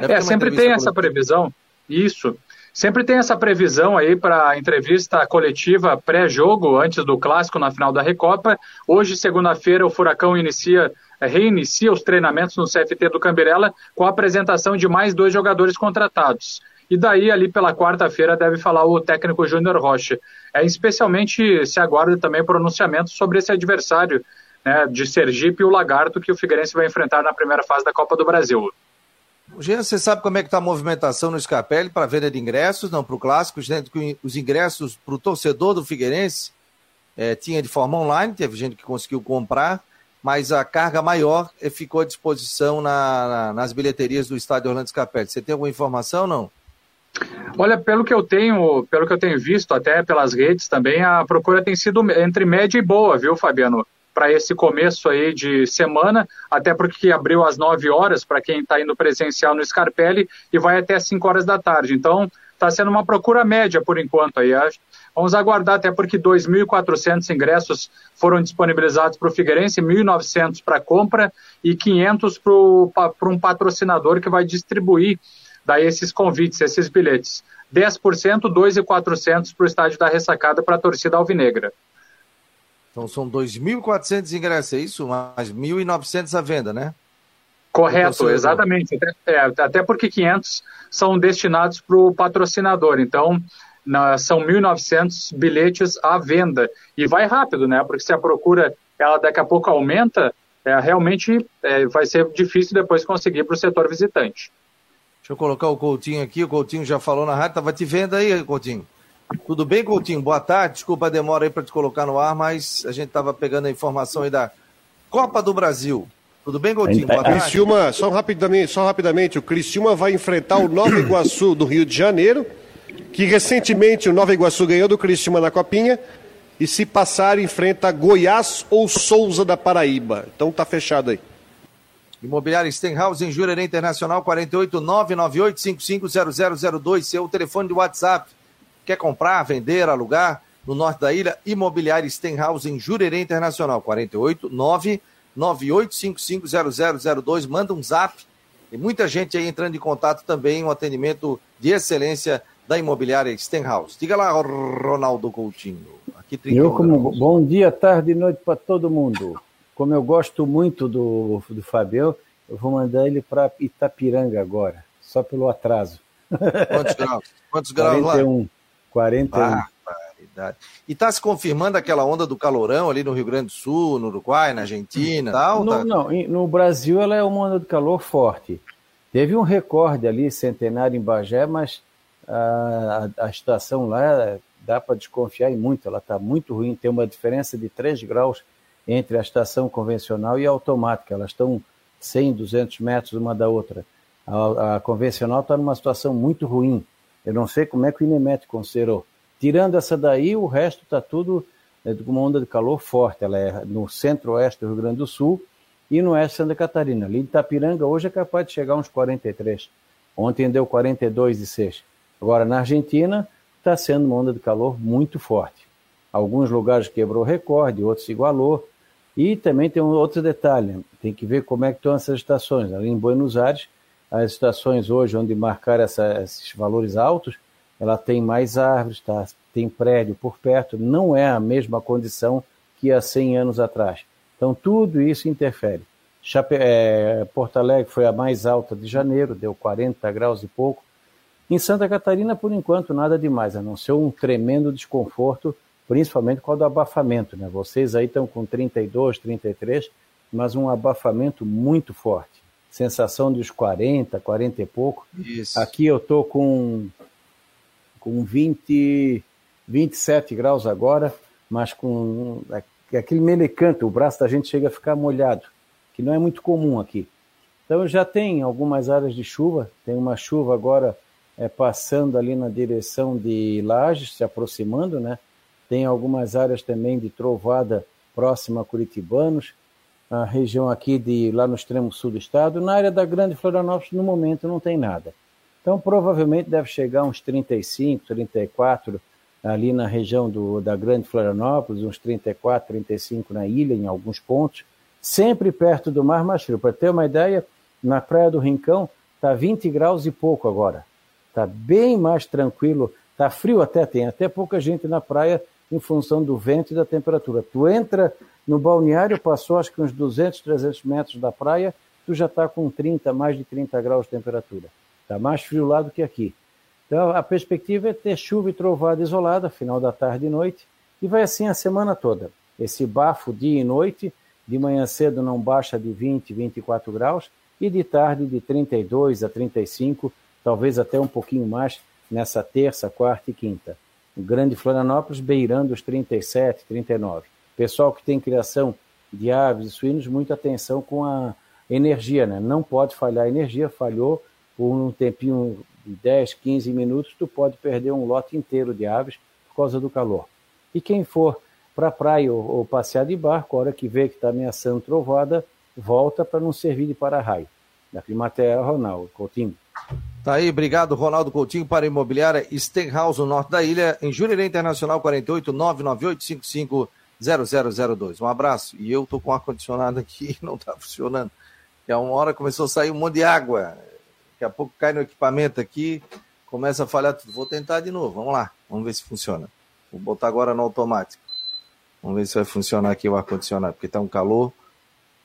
Deve é, sempre tem essa coletiva. previsão. Isso. Sempre tem essa previsão aí para a entrevista coletiva pré-jogo, antes do clássico na final da Recopa. Hoje, segunda-feira, o Furacão inicia, reinicia os treinamentos no CFT do Cambirela com a apresentação de mais dois jogadores contratados. E daí, ali pela quarta-feira, deve falar o técnico Júnior Rocha. É, especialmente se aguarda também pronunciamento sobre esse adversário né, de Sergipe e o Lagarto que o Figueirense vai enfrentar na primeira fase da Copa do Brasil. Jean, você sabe como é que está a movimentação no Scarpelli para venda de ingressos, não para o clássico, os ingressos para o torcedor do Figueirense é, tinha de forma online, teve gente que conseguiu comprar, mas a carga maior é, ficou à disposição na, na, nas bilheterias do estádio Orlando Scarpelli. Você tem alguma informação não? Olha, pelo que eu tenho, pelo que eu tenho visto até pelas redes também, a procura tem sido entre média e boa, viu, Fabiano? Para esse começo aí de semana, até porque abriu às 9 horas para quem está indo presencial no Scarpelli e vai até às 5 horas da tarde. Então, está sendo uma procura média por enquanto aí. Vamos aguardar, até porque 2.400 ingressos foram disponibilizados para o Figueirense, 1.900 para compra e 500 para um patrocinador que vai distribuir daí esses convites, esses bilhetes. 10%, 2.400 para o estádio da ressacada para a torcida alvinegra. Então são 2.400 ingressos, é isso? Mais 1.900 à venda, né? Correto, exatamente. Até, é, até porque 500 são destinados para o patrocinador. Então, na, são 1.900 bilhetes à venda. E vai rápido, né? Porque se a procura ela daqui a pouco aumenta, é, realmente é, vai ser difícil depois conseguir para o setor visitante. Deixa eu colocar o Coutinho aqui. O Coutinho já falou na rádio, estava te vendo aí, Coutinho. Tudo bem, Coutinho? Boa tarde. Desculpa a demora aí para te colocar no ar, mas a gente estava pegando a informação aí da Copa do Brasil. Tudo bem, Coutinho? Boa tarde. Criciúma, só rapidamente, só rapidamente, o Criciúma vai enfrentar o Nova Iguaçu do Rio de Janeiro, que recentemente o Nova Iguaçu ganhou do Criciúma na Copinha, e se passar enfrenta Goiás ou Souza da Paraíba. Então tá fechado aí. Imobiliária Stenhouse em Jurerê Internacional, 48998550002, seu telefone de WhatsApp. Quer comprar, vender, alugar no norte da ilha? Imobiliária Stenhouse em Jurerê Internacional, 48998550002. Manda um zap. Tem muita gente aí entrando em contato também, um atendimento de excelência da Imobiliária Stenhouse. Diga lá, Ronaldo Coutinho. Aqui Eu como bom dia, tarde e noite para todo mundo como eu gosto muito do, do Fabião, eu vou mandar ele para Itapiranga agora, só pelo atraso. Quantos graus? Quantos graus 41, lá? 41. Ah, e está se confirmando aquela onda do calorão ali no Rio Grande do Sul, no Uruguai, na Argentina tal? No, tá... Não, no Brasil ela é uma onda de calor forte. Teve um recorde ali, centenário em Bagé, mas a, a, a estação lá dá para desconfiar e muito, ela está muito ruim, tem uma diferença de 3 graus entre a estação convencional e a automática. Elas estão 100, 200 metros uma da outra. A, a convencional está numa situação muito ruim. Eu não sei como é que o Inemet considerou. Tirando essa daí, o resto está tudo é, com uma onda de calor forte. Ela é no centro-oeste do Rio Grande do Sul e no oeste de Santa Catarina. Ali de Itapiranga hoje é capaz de chegar a uns 43. Ontem deu 42,6. Agora, na Argentina, está sendo uma onda de calor muito forte. Alguns lugares quebrou recorde, outros igualou. E também tem um outro detalhe, tem que ver como é que estão essas estações. Ali em Buenos Aires, as estações hoje onde marcar essa, esses valores altos, ela tem mais árvores, tá? tem prédio por perto, não é a mesma condição que há 100 anos atrás. Então tudo isso interfere. Chape... É, Porto Alegre foi a mais alta de janeiro, deu 40 graus e pouco. Em Santa Catarina, por enquanto, nada demais, a não ser um tremendo desconforto principalmente com o do abafamento. Né? Vocês aí estão com 32, 33, mas um abafamento muito forte. Sensação dos 40, 40 e pouco. Isso. Aqui eu estou com, com 20, 27 graus agora, mas com aquele melecanto, o braço da gente chega a ficar molhado, que não é muito comum aqui. Então já tem algumas áreas de chuva, tem uma chuva agora é, passando ali na direção de Lages, se aproximando, né? tem algumas áreas também de trovada próxima a Curitibanos, a região aqui de lá no extremo sul do estado. Na área da Grande Florianópolis, no momento, não tem nada. Então, provavelmente deve chegar uns 35, 34 ali na região do, da Grande Florianópolis, uns 34, 35 na ilha, em alguns pontos, sempre perto do mar mais frio. Para ter uma ideia, na Praia do Rincão está 20 graus e pouco agora. Está bem mais tranquilo. Está frio até, tem até pouca gente na praia em função do vento e da temperatura. Tu entra no balneário, passou acho que uns 200, 300 metros da praia, tu já está com 30, mais de 30 graus de temperatura. Está mais frio lá do que aqui. Então a perspectiva é ter chuva e trovada isolada, final da tarde e noite, e vai assim a semana toda. Esse bafo dia e noite, de manhã cedo não baixa de 20, 24 graus, e de tarde de 32 a 35, talvez até um pouquinho mais nessa terça, quarta e quinta. O Grande Florianópolis beirando os 37, 39. Pessoal que tem criação de aves e suínos, muita atenção com a energia, né? Não pode falhar a energia, falhou por um tempinho de 10, 15 minutos, tu pode perder um lote inteiro de aves por causa do calor. E quem for para a praia ou, ou, passear de barco, a hora que vê que está ameaçando trovada, volta para não servir de para-raio. Da Climaterra, Ronaldo Coutinho. Tá aí, obrigado, Ronaldo Coutinho, para a imobiliária Stenhouse, no norte da ilha, em Jurerê Internacional 48 998 0002. Um abraço. E eu tô com o ar-condicionado aqui não está funcionando. E a uma hora começou a sair um monte de água. Daqui a pouco cai no equipamento aqui, começa a falhar tudo. Vou tentar de novo, vamos lá, vamos ver se funciona. Vou botar agora no automático. Vamos ver se vai funcionar aqui o ar-condicionado, porque está um calor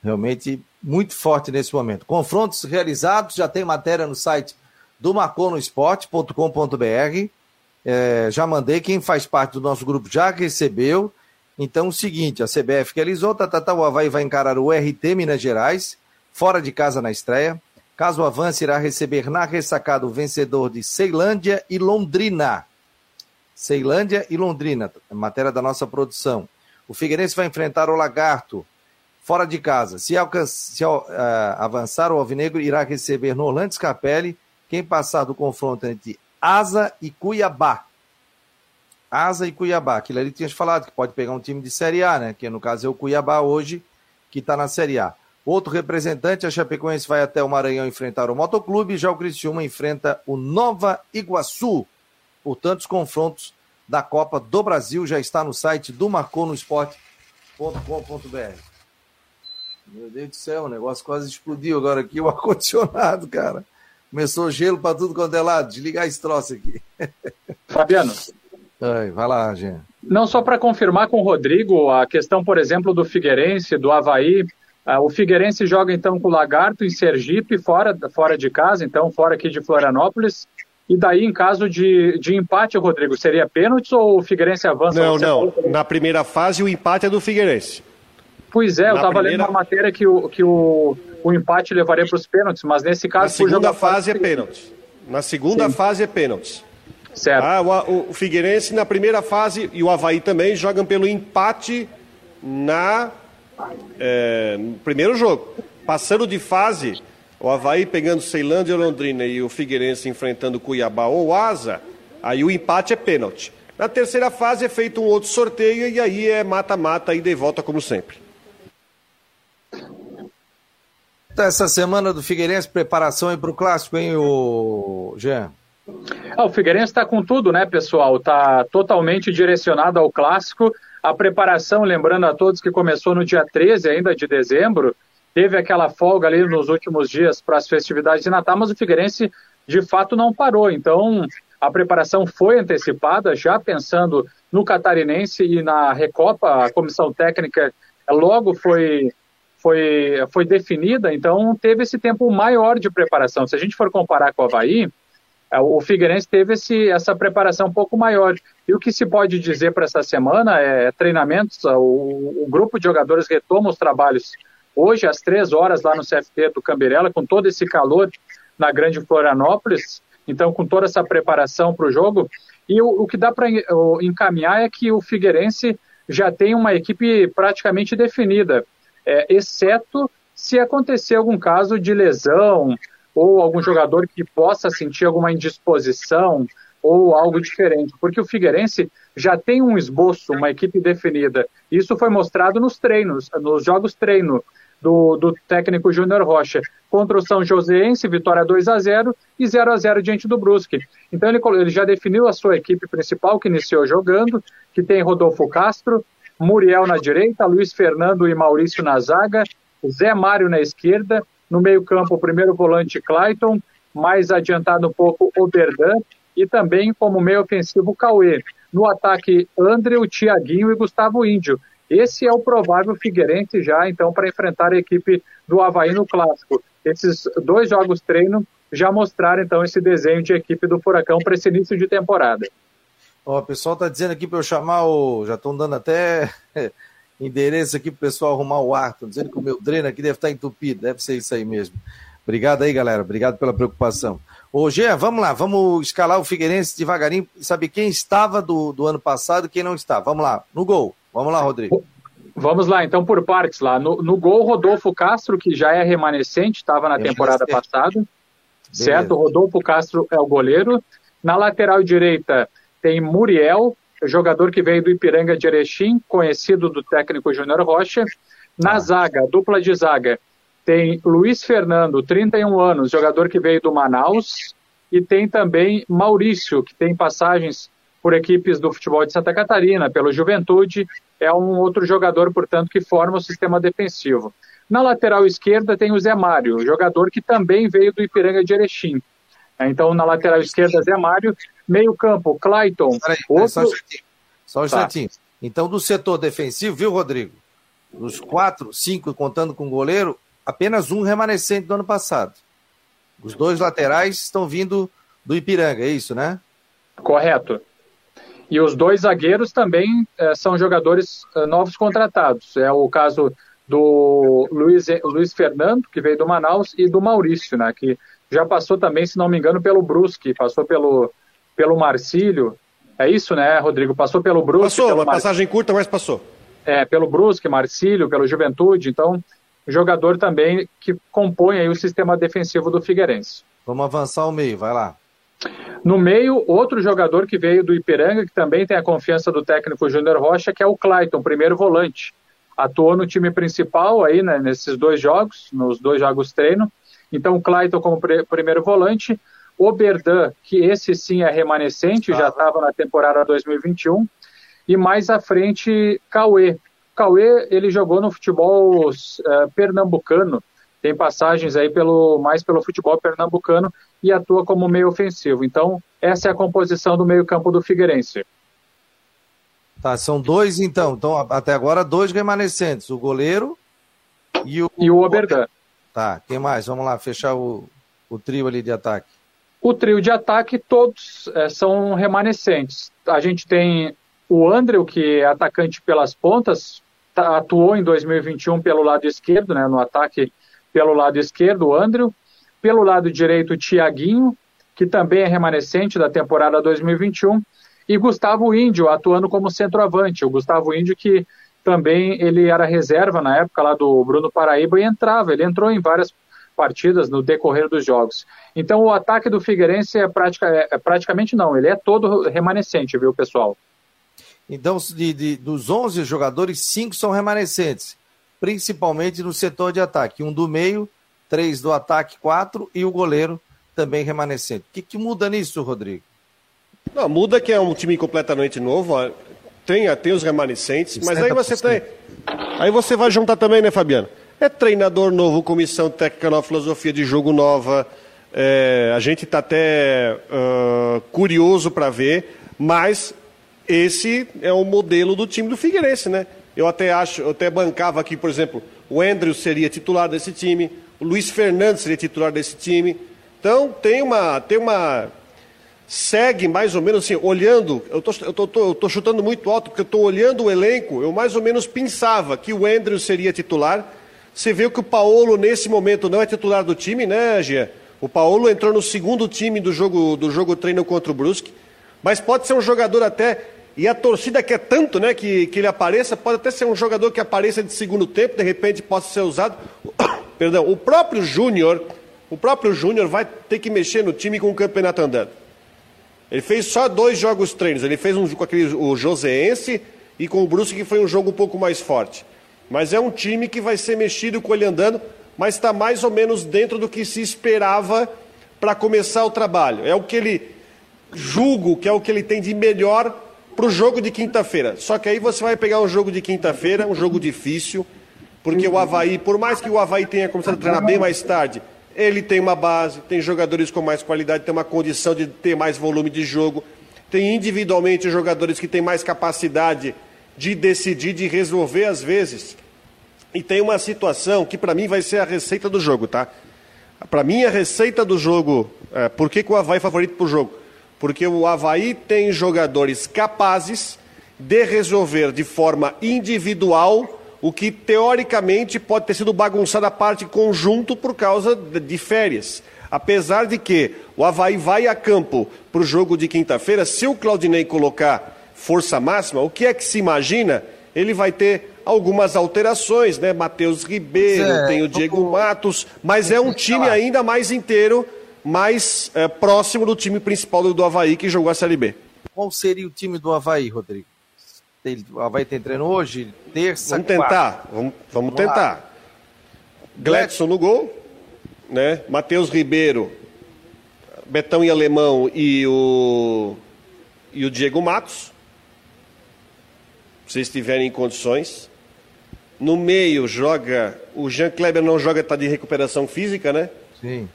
realmente muito forte nesse momento. Confrontos realizados, já tem matéria no site do maconosport.com.br. É, já mandei, quem faz parte do nosso grupo já recebeu. Então, o seguinte, a CBF que tá, tá, tá, o Havaí vai encarar o RT Minas Gerais, fora de casa na estreia. Caso avance, irá receber na ressacada o vencedor de Ceilândia e Londrina. Ceilândia e Londrina, matéria da nossa produção. O Figueirense vai enfrentar o Lagarto, fora de casa. Se, se uh, avançar, o Alvinegro irá receber no Orlando Capelli quem passar do confronto entre Asa e Cuiabá. Asa e Cuiabá. Aquilo ali tinha falado que pode pegar um time de Série A, né? Que no caso é o Cuiabá hoje, que está na Série A. Outro representante, a Chapecoense vai até o Maranhão enfrentar o Motoclube, já o Criciúma enfrenta o Nova Iguaçu. Portanto, os confrontos da Copa do Brasil já está no site do marconosport.com.br. Meu Deus do céu, o negócio quase explodiu agora aqui, o ar-condicionado, cara. Começou gelo para tudo quanto é lado. Desligar esse troço aqui. Fabiano. Ai, vai lá, gente. Não só para confirmar com o Rodrigo a questão, por exemplo, do Figueirense, do Havaí. Uh, o Figueirense joga então com o Lagarto em Sergipe, fora, fora de casa, então fora aqui de Florianópolis. E daí, em caso de, de empate, Rodrigo, seria pênalti ou o Figueirense avança? Não, não. Na primeira fase, o empate é do Figueirense. Pois é, eu estava primeira... lendo uma matéria que o, que o, o empate levaria para os pênaltis, mas nesse caso. Na segunda fase é pênalti. Na segunda Sim. fase é pênalti. Certo. Ah, o, o, Figueirense na primeira fase e o Havaí também jogam pelo empate na, é, no primeiro jogo. Passando de fase, o Havaí pegando Ceilândia e Londrina e o Figueirense enfrentando Cuiabá ou Asa, aí o empate é pênalti. Na terceira fase é feito um outro sorteio e aí é mata-mata, ida e volta como sempre. Essa semana do Figueirense, preparação aí para o clássico, hein, o Jean? Ah, o Figueirense está com tudo, né, pessoal? Está totalmente direcionado ao clássico. A preparação, lembrando a todos que começou no dia 13 ainda de dezembro, teve aquela folga ali nos últimos dias para as festividades de Natal, mas o Figueirense de fato não parou. Então, a preparação foi antecipada, já pensando no Catarinense e na Recopa, a comissão técnica logo foi foi, foi definida, então teve esse tempo maior de preparação. Se a gente for comparar com o Havaí, o Figueirense teve esse, essa preparação um pouco maior. E o que se pode dizer para essa semana é treinamentos, o, o, grupo de jogadores retoma os trabalhos hoje às três horas lá no CFT do Camberela, com todo esse calor na grande Florianópolis, então com toda essa preparação para o jogo. E o, o que dá para encaminhar é que o Figueirense já tem uma equipe praticamente definida é, exceto se acontecer algum caso de lesão ou algum jogador que possa sentir alguma indisposição ou algo diferente, porque o Figueirense já tem um esboço, uma equipe definida. Isso foi mostrado nos treinos, nos jogos treino do, do técnico Júnior Rocha contra o São Joséense, vitória 2 a 0 e 0 a 0 diante do Brusque. Então ele, ele já definiu a sua equipe principal que iniciou jogando, que tem Rodolfo Castro, Muriel na direita, Luiz Fernando e Maurício na zaga, Zé Mário na esquerda, no meio-campo, o primeiro volante Clayton, mais adiantado um pouco o Berdan e também como meio ofensivo o Cauê. No ataque, André, o Tiaguinho e Gustavo Índio. Esse é o provável Figueirense já, então, para enfrentar a equipe do Havaí no Clássico. Esses dois jogos treino já mostraram, então, esse desenho de equipe do Furacão para esse início de temporada. O pessoal tá dizendo aqui para eu chamar o. Já estão dando até endereço aqui para o pessoal arrumar o ar. Estão dizendo que o meu dreno aqui deve estar entupido. Deve ser isso aí mesmo. Obrigado aí, galera. Obrigado pela preocupação. Ô, Gê, vamos lá. Vamos escalar o Figueirense devagarinho e saber quem estava do, do ano passado e quem não está. Vamos lá. No gol. Vamos lá, Rodrigo. Vamos lá, então, por partes lá. No, no gol, Rodolfo Castro, que já é remanescente, estava na temporada passada. Beleza. Certo? Rodolfo Castro é o goleiro. Na lateral direita tem Muriel, jogador que veio do Ipiranga de Erechim, conhecido do técnico Júnior Rocha. Na ah. zaga, dupla de zaga, tem Luiz Fernando, 31 anos, jogador que veio do Manaus. E tem também Maurício, que tem passagens por equipes do futebol de Santa Catarina, pelo Juventude, é um outro jogador, portanto, que forma o sistema defensivo. Na lateral esquerda tem o Zé Mário, jogador que também veio do Ipiranga de Erechim. É, então, na lateral esquerda, Zé Mário. Meio campo, Clayton. Peraí, outro... Só um instantinho. Só um instantinho. Tá. Então, do setor defensivo, viu, Rodrigo? Dos quatro, cinco, contando com o goleiro, apenas um remanescente do ano passado. Os dois laterais estão vindo do Ipiranga, é isso, né? Correto. E os dois zagueiros também é, são jogadores é, novos contratados. É o caso do Luiz, Luiz Fernando, que veio do Manaus, e do Maurício, né, que já passou também, se não me engano, pelo Brusque, passou pelo, pelo Marcílio. É isso, né, Rodrigo? Passou pelo Brusque. Passou, uma Mar... passagem curta, mas passou. É, pelo Brusque, Marcílio, pelo Juventude. Então, jogador também que compõe aí o sistema defensivo do Figueirense. Vamos avançar ao meio, vai lá. No meio, outro jogador que veio do Ipiranga, que também tem a confiança do técnico Júnior Rocha, que é o Clayton, primeiro volante. Atuou no time principal aí, né, nesses dois jogos, nos dois jogos treino. Então, Clayton como primeiro volante. O Berdan, que esse sim é remanescente, ah. já estava na temporada 2021. E mais à frente, Cauê. Cauê, ele jogou no futebol uh, pernambucano, tem passagens aí pelo mais pelo futebol pernambucano e atua como meio ofensivo. Então, essa é a composição do meio-campo do Figueirense. Tá, são dois então. Então, até agora, dois remanescentes: o goleiro e o. E o Oberdan. Tá, quem mais? Vamos lá, fechar o, o trio ali de ataque. O trio de ataque, todos é, são remanescentes. A gente tem o André, que é atacante pelas pontas, tá, atuou em 2021 pelo lado esquerdo, né, no ataque pelo lado esquerdo, o André. Pelo lado direito, o Tiaguinho, que também é remanescente da temporada 2021, e Gustavo Índio, atuando como centroavante. O Gustavo Índio que também ele era reserva na época lá do Bruno Paraíba e entrava, ele entrou em várias partidas no decorrer dos jogos. Então o ataque do Figueirense é, pratica, é, é praticamente não, ele é todo remanescente, viu, pessoal? Então, de, de, dos 11 jogadores, cinco são remanescentes, principalmente no setor de ataque. Um do meio três do ataque, quatro, e o goleiro também remanescente. O que, que muda nisso, Rodrigo? Não, muda que é um time completamente novo, tem, tem os remanescentes, mas aí você tem. Aí você vai juntar também, né, Fabiano? É treinador novo, comissão técnica nova, filosofia de jogo nova. É, a gente está até uh, curioso para ver, mas esse é o modelo do time do Figueirense, né? Eu até acho, eu até bancava aqui, por exemplo, o Andrew seria titular desse time, o Luiz Fernandes seria titular desse time. Então tem uma. Tem uma segue mais ou menos assim, olhando. Eu estou chutando muito alto, porque eu estou olhando o elenco, eu mais ou menos pensava que o Andrew seria titular. Você vê que o Paulo, nesse momento, não é titular do time, né, Gia? O Paulo entrou no segundo time do jogo, do jogo treino contra o Brusque. Mas pode ser um jogador até. E a torcida quer tanto né, que, que ele apareça, pode até ser um jogador que apareça de segundo tempo, de repente possa ser usado. Perdão, o próprio Júnior, o próprio Júnior vai ter que mexer no time com o campeonato andando. Ele fez só dois jogos treinos. Ele fez um com aquele, o Joseense e com o Brusque, que foi um jogo um pouco mais forte. Mas é um time que vai ser mexido com ele andando, mas está mais ou menos dentro do que se esperava para começar o trabalho. É o que ele julgo que é o que ele tem de melhor para o jogo de quinta-feira. Só que aí você vai pegar um jogo de quinta-feira, um jogo difícil, porque o Havaí, por mais que o Havaí tenha começado a treinar bem mais tarde, Ele tem uma base, tem jogadores com mais qualidade, tem uma condição de ter mais volume de jogo, tem individualmente jogadores que têm mais capacidade de decidir, de resolver às vezes. E tem uma situação que para mim vai ser a receita do jogo, tá? Para mim a receita do jogo, é, por que, que o Havaí é favorito para o jogo? Porque o Havaí tem jogadores capazes de resolver de forma individual o que teoricamente pode ter sido bagunçado a parte conjunto por causa de férias. Apesar de que o Havaí vai a campo para o jogo de quinta-feira, se o Claudinei colocar força máxima, o que é que se imagina? Ele vai ter algumas alterações, né? Matheus Ribeiro, é, tem o Diego Matos, mas é um time ainda mais inteiro, mais é, próximo do time principal do, do Havaí que jogou a Série B. Qual seria o time do Havaí, Rodrigo? O Havaí tem treino hoje, terça, Vamos tentar, vamos, vamos tentar. Gledson no gol, né? Matheus Ribeiro, Betão e Alemão e o, e o Diego Matos. Se estiverem em condições. No meio joga. O Jean Kleber não joga, está de recuperação física, né? Sim.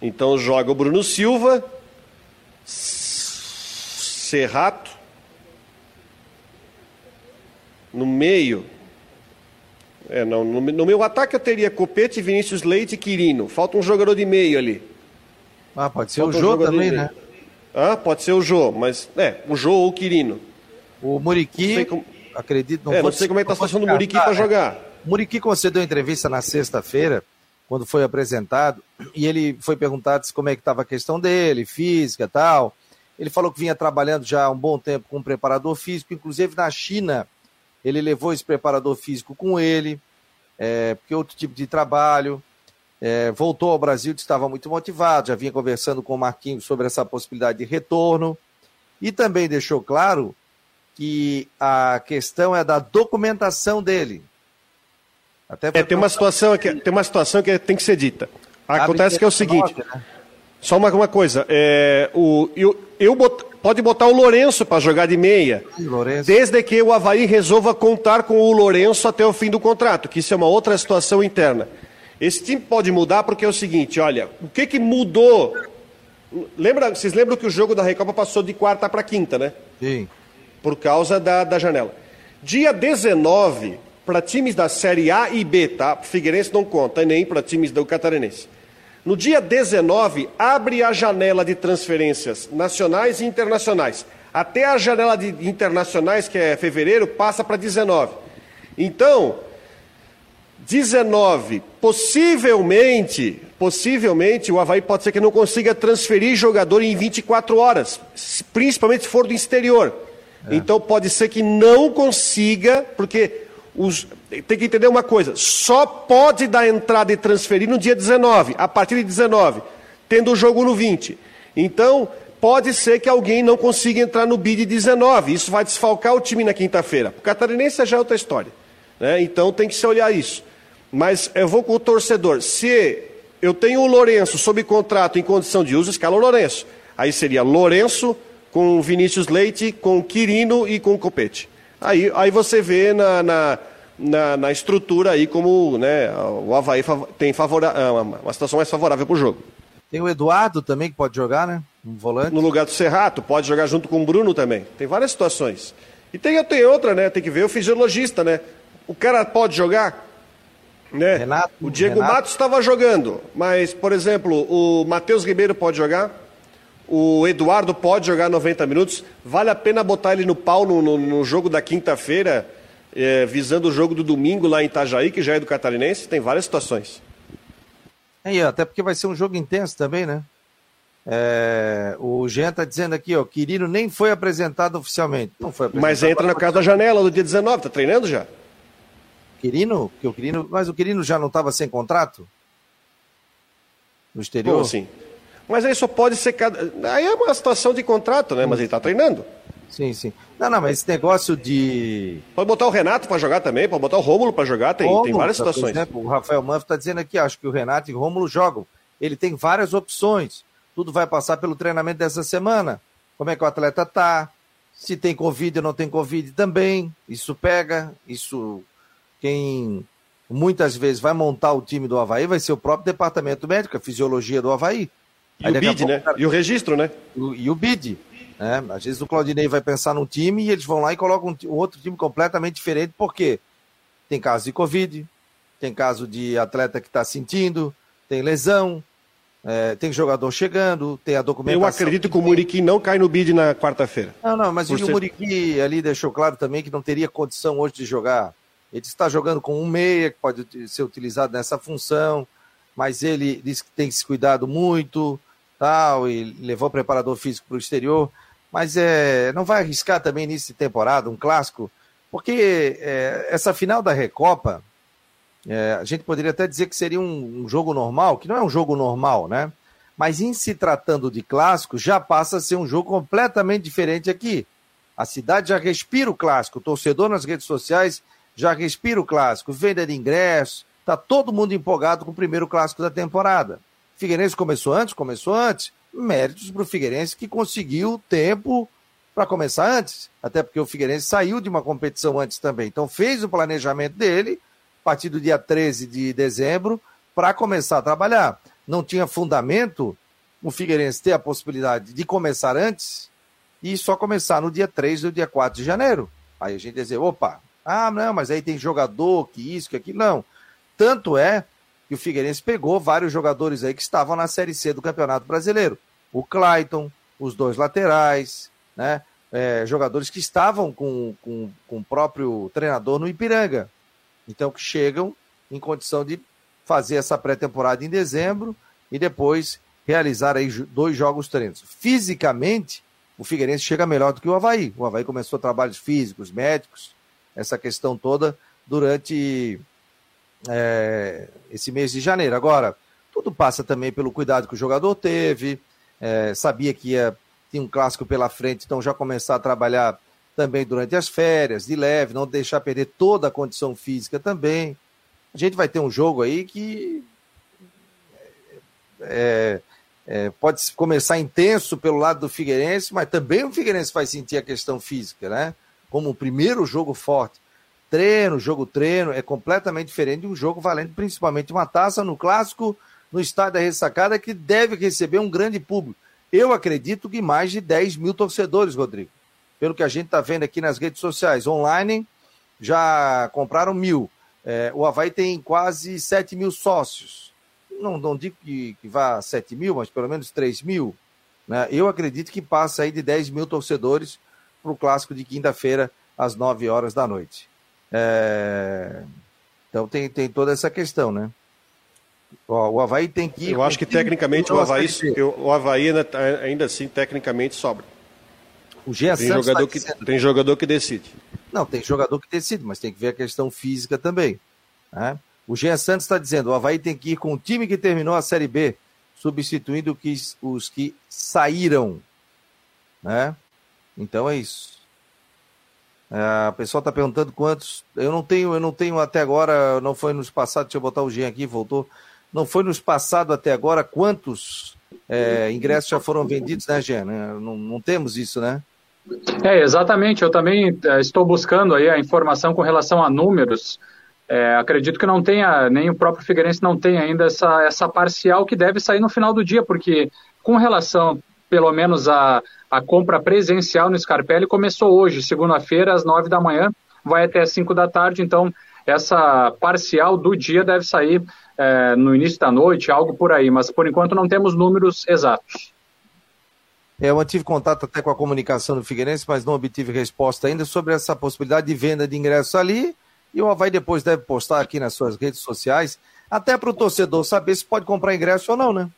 Então joga o Bruno Silva, Serrato. No meio. É, não, no, no meu ataque eu teria Copete, Vinícius Leite e Quirino. Falta um jogador de meio ali. Ah, pode ser Falta o Jô um também, né? Ah, pode ser o Jô, mas. É, o Jô ou o Quirino. O Muriqui. Como... Acredito, não, é, não sei como é que está a situação do Muriqui para jogar. O Muriqui concedeu entrevista na sexta-feira, quando foi apresentado, e ele foi perguntado como é que estava a questão dele, física tal. Ele falou que vinha trabalhando já há um bom tempo com um preparador físico, inclusive na China, ele levou esse preparador físico com ele, é, porque é outro tipo de trabalho. É, voltou ao Brasil, estava muito motivado, já vinha conversando com o Marquinhos sobre essa possibilidade de retorno. E também deixou claro que a questão é da documentação dele. Até é, tem uma situação que tem uma situação que tem que ser dita. Acontece que é o seguinte. Né? Só uma, uma coisa, é, o, eu, eu bot, pode botar o Lourenço para jogar de meia, Lourenço. desde que o Havaí resolva contar com o Lourenço até o fim do contrato, que isso é uma outra situação interna. Esse time pode mudar porque é o seguinte, olha, o que, que mudou? Lembra, vocês lembram que o jogo da Recopa passou de quarta para quinta, né? Sim por causa da, da janela. Dia 19, para times da Série A e B, tá? Figueirense não conta, nem para times do Catarinense. No dia 19, abre a janela de transferências nacionais e internacionais. Até a janela de internacionais, que é fevereiro, passa para 19. Então, 19, possivelmente, possivelmente o Havaí pode ser que não consiga transferir jogador em 24 horas, principalmente se for do exterior. É. Então pode ser que não consiga, porque os, tem que entender uma coisa: só pode dar entrada e transferir no dia 19, a partir de 19, tendo o jogo no 20. Então, pode ser que alguém não consiga entrar no bid 19. Isso vai desfalcar o time na quinta-feira. O catarinense já é outra história. Né? Então tem que se olhar isso. Mas eu vou com o torcedor. Se eu tenho o Lourenço sob contrato em condição de uso, escala o Lourenço. Aí seria Lourenço, com Vinícius Leite, com Quirino e com Copete. Aí, aí você vê na, na, na, na estrutura aí como né, o Havaí tem favora, é, uma situação mais favorável para o jogo. Tem o Eduardo também que pode jogar, né? Um volante. No lugar do Serrato, pode jogar junto com o Bruno também. Tem várias situações. E tem, tem outra, né? Tem que ver o fisiologista, né? O cara pode jogar? Né? Renato, o Diego Renato. Matos estava jogando, mas, por exemplo, o Matheus Ribeiro pode jogar? O Eduardo pode jogar 90 minutos. Vale a pena botar ele no pau no, no, no jogo da quinta-feira, é, visando o jogo do domingo lá em Itajaí, que já é do Catarinense? Tem várias situações. É, até porque vai ser um jogo intenso também, né? É, o Jean está dizendo aqui, ó, Quirino nem foi apresentado oficialmente. Não foi apresentado. Mas entra na casa da janela do dia 19, tá treinando já? Quirino? Que o Quirino, mas o Quirino já não estava sem contrato? No exterior? Como assim? Mas aí só pode ser cada. Aí é uma situação de contrato, né? Mas ele está treinando. Sim, sim. Não, não, mas esse negócio de. Pode botar o Renato para jogar também, pode botar o Rômulo para jogar, tem, Rômulo, tem várias tá, situações. Por exemplo, o Rafael Manfro está dizendo aqui, acho que o Renato e o Rômulo jogam. Ele tem várias opções. Tudo vai passar pelo treinamento dessa semana. Como é que o atleta tá? Se tem Covid ou não tem Covid também. Isso pega. Isso. Quem muitas vezes vai montar o time do Havaí, vai ser o próprio departamento médico, a fisiologia do Havaí. E Aí, o BID, pouco, né? E o registro, né? O, e o BID. Né? Às vezes o Claudinei vai pensar num time e eles vão lá e colocam um, um outro time completamente diferente, porque tem caso de Covid, tem caso de atleta que está sentindo, tem lesão, é, tem jogador chegando, tem a documentação. Eu acredito que o Muriqui não cai no bid na quarta-feira. Não, não, mas o ser... Muriqui ali deixou claro também que não teria condição hoje de jogar. Ele está jogando com um meia, que pode ser utilizado nessa função, mas ele disse que tem se cuidado muito, tal, e levou o preparador físico para o exterior. Mas é, não vai arriscar também início de temporada, um clássico, porque é, essa final da Recopa, é, a gente poderia até dizer que seria um, um, jogo normal, que não é um jogo normal, né? Mas em se tratando de clássico, já passa a ser um jogo completamente diferente aqui. A cidade já respira o clássico, o torcedor nas redes sociais já respira o clássico, venda de ingressos, tá todo mundo empolgado com o primeiro clássico da temporada. Figueirense começou antes? Começou antes. Méritos para o Figueirense que conseguiu tempo para começar antes. Até porque o Figueirense saiu de uma competição antes também. Então fez o planejamento dele a partir do dia 13 de dezembro, para começar a trabalhar. Não tinha fundamento o Figueirense ter a possibilidade de começar antes e só começar no dia 3 ou dia 4 de janeiro. Aí a gente dizer, opa, ah, não, mas aí tem jogador, que isso, que aquilo. Não. Tanto é que o Figueirense pegou vários jogadores aí que estavam na Série C do Campeonato Brasileiro. O Clayton, os dois laterais, né? É, jogadores que estavam com, com, com o próprio treinador no Ipiranga. Então, que chegam em condição de fazer essa pré-temporada em dezembro e depois realizar aí dois jogos treinos. Fisicamente, o Figueirense chega melhor do que o Havaí. O Havaí começou trabalhos físicos, médicos, essa questão toda durante é, esse mês de janeiro. Agora, tudo passa também pelo cuidado que o jogador teve, é, sabia que ia, tinha um clássico pela frente, então já começar a trabalhar também durante as férias, de leve, não deixar perder toda a condição física também. A gente vai ter um jogo aí que é, é, pode começar intenso pelo lado do Figueirense, mas também o Figueirense vai sentir a questão física, né? Como o primeiro jogo forte. Treino, jogo treino, é completamente diferente de um jogo valendo principalmente uma taça no clássico, no estádio da ressacada, que deve receber um grande público. Eu acredito que mais de 10 mil torcedores, Rodrigo pelo que a gente está vendo aqui nas redes sociais. Online, já compraram mil. É, o Havaí tem quase 7 mil sócios. Não, não digo que, que vá a 7 mil, mas pelo menos 3 mil. Né? Eu acredito que passa aí de 10 mil torcedores para o clássico de quinta-feira, às 9 horas da noite. É... Então tem, tem toda essa questão, né? Ó, o Havaí tem que ir. Eu acho que tecnicamente o Havaí, o Havaí ainda, ainda assim, tecnicamente sobra. O Gia tem Santos jogador tá que Tem jogador que decide. Não, tem jogador que decide, mas tem que ver a questão física também. Né? O Jean Santos está dizendo: o Havaí tem que ir com o time que terminou a Série B, substituindo os que saíram. Né? Então é isso. É, a pessoa está perguntando quantos. Eu não tenho, eu não tenho até agora, não foi nos passados, deixa eu botar o Jean aqui, voltou. Não foi nos passados até agora quantos é, ingressos já foram vendidos, né, Jean? Não, não temos isso, né? É, exatamente. Eu também é, estou buscando aí a informação com relação a números. É, acredito que não tenha, nem o próprio Figueirense não tem ainda essa, essa parcial que deve sair no final do dia, porque com relação, pelo menos, a, a compra presencial no Scarpelli, começou hoje, segunda-feira, às nove da manhã, vai até às cinco da tarde, então essa parcial do dia deve sair é, no início da noite, algo por aí, mas por enquanto não temos números exatos. É, eu mantive contato até com a comunicação do Figueirense, mas não obtive resposta ainda sobre essa possibilidade de venda de ingressos ali. E o Havaí depois deve postar aqui nas suas redes sociais, até para o torcedor saber se pode comprar ingresso ou não, né?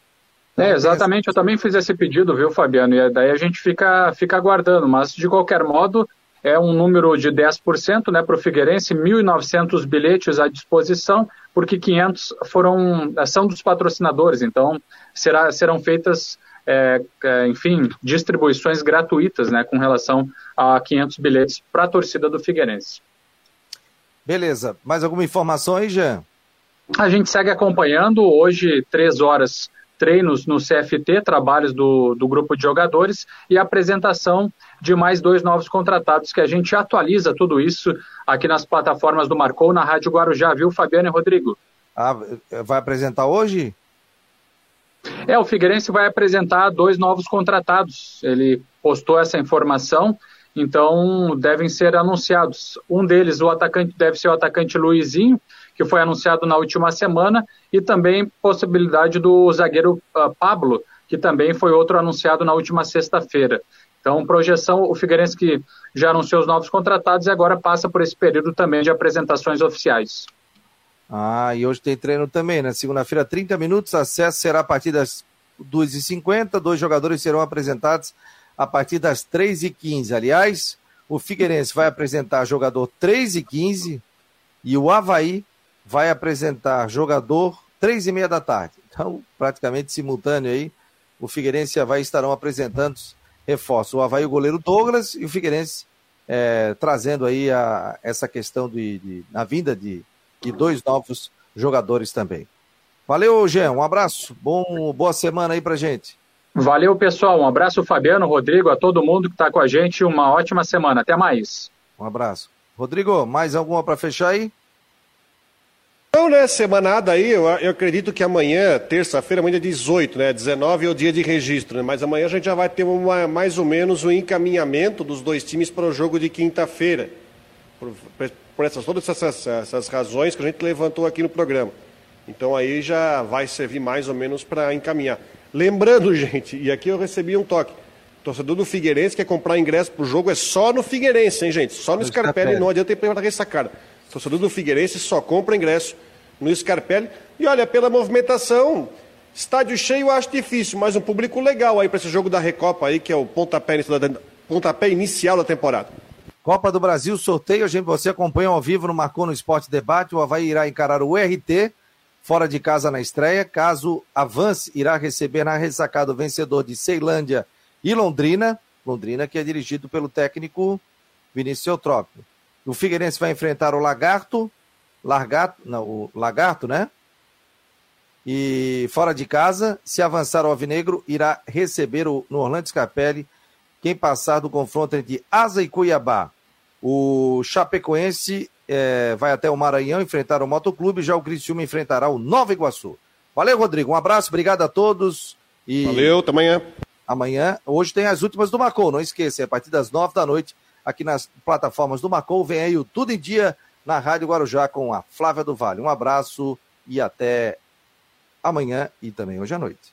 É, exatamente, eu também fiz esse pedido, viu, Fabiano? E daí a gente fica, fica aguardando, mas de qualquer modo, é um número de 10% né, para o Figueirense, 1.900 bilhetes à disposição, porque 500 foram, são dos patrocinadores, então será, serão feitas é, é, enfim, distribuições gratuitas né, com relação a 500 bilhetes para a torcida do Figueirense. Beleza. Mais alguma informação aí, Jean? A gente segue acompanhando. Hoje, três horas, treinos no CFT, trabalhos do, do grupo de jogadores e a apresentação de mais dois novos contratados, que a gente atualiza tudo isso aqui nas plataformas do Marcou, na Rádio Guarujá, viu, Fabiano e Rodrigo? Ah, vai apresentar hoje? É, o Figueirense vai apresentar dois novos contratados. Ele postou essa informação, então devem ser anunciados. Um deles, o atacante, deve ser o atacante Luizinho, que foi anunciado na última semana, e também possibilidade do zagueiro uh, Pablo, que também foi outro anunciado na última sexta-feira. Então, projeção, o Figueirense que já anunciou os novos contratados e agora passa por esse período também de apresentações oficiais. Ah, e hoje tem treino também, né? Segunda-feira, 30 minutos, acesso será a partir das 2h50, dois jogadores serão apresentados a partir das 3h15. Aliás, o Figueirense vai apresentar jogador 3h15 e o Havaí vai apresentar jogador três e meia da tarde. Então, praticamente simultâneo aí, o Figueirense e o Havaí estarão apresentando reforços. O Havaí, o goleiro Douglas e o Figueirense é, trazendo aí a, essa questão de, de, na vinda de, de dois novos jogadores também. Valeu, Jean. Um abraço. Bom, boa semana aí pra gente. Valeu, pessoal. Um abraço, Fabiano, Rodrigo, a todo mundo que está com a gente. Uma ótima semana. Até mais. Um abraço. Rodrigo, mais alguma para fechar aí? Não, né? Semanada aí, eu, eu acredito que amanhã, terça-feira, amanhã é 18, né? 19 é o dia de registro, né? Mas amanhã a gente já vai ter uma, mais ou menos o um encaminhamento dos dois times para o jogo de quinta-feira. Por, por, essas, todas essas, essas razões que a gente levantou aqui no programa. Então aí já vai servir mais ou menos para encaminhar. Lembrando, gente, e aqui eu recebi um toque. Torcedor do Figueirense quer comprar ingresso para o jogo é só no Figueirense, hein, gente? Só no, no Scarpelli, não adianta ir para ressacada. Torcedor do Figueirense só compra ingresso no Scarpelli. E olha, pela movimentação, estádio cheio acho difícil, mas um público legal aí para esse jogo da Recopa aí, que é o pontapé, pontapé inicial da temporada. Copa do Brasil, sorteio, a gente, você acompanha ao vivo no Marcou no Esporte Debate, o Havaí irá encarar o RT, fora de casa na estreia, caso avance, irá receber na ressacada o vencedor de Ceilândia e Londrina, Londrina que é dirigido pelo técnico Vinícius Eutrópio. O Figueirense vai enfrentar o Lagarto, Largato, não, o Lagarto, né? E fora de casa, se avançar o Alvinegro, irá receber o, no Orlando Scapelli quem passar do confronto entre Asa e Cuiabá. O Chapecoense é, vai até o Maranhão enfrentar o Motoclube, já o Criciúma enfrentará o Nova Iguaçu. Valeu, Rodrigo. Um abraço, obrigado a todos. E Valeu, até amanhã. Amanhã, hoje tem as últimas do Macou, não esqueça, é a partir das nove da noite aqui nas plataformas do Macou. Vem aí o Tudo em Dia na Rádio Guarujá com a Flávia do Vale. Um abraço e até amanhã e também hoje à noite.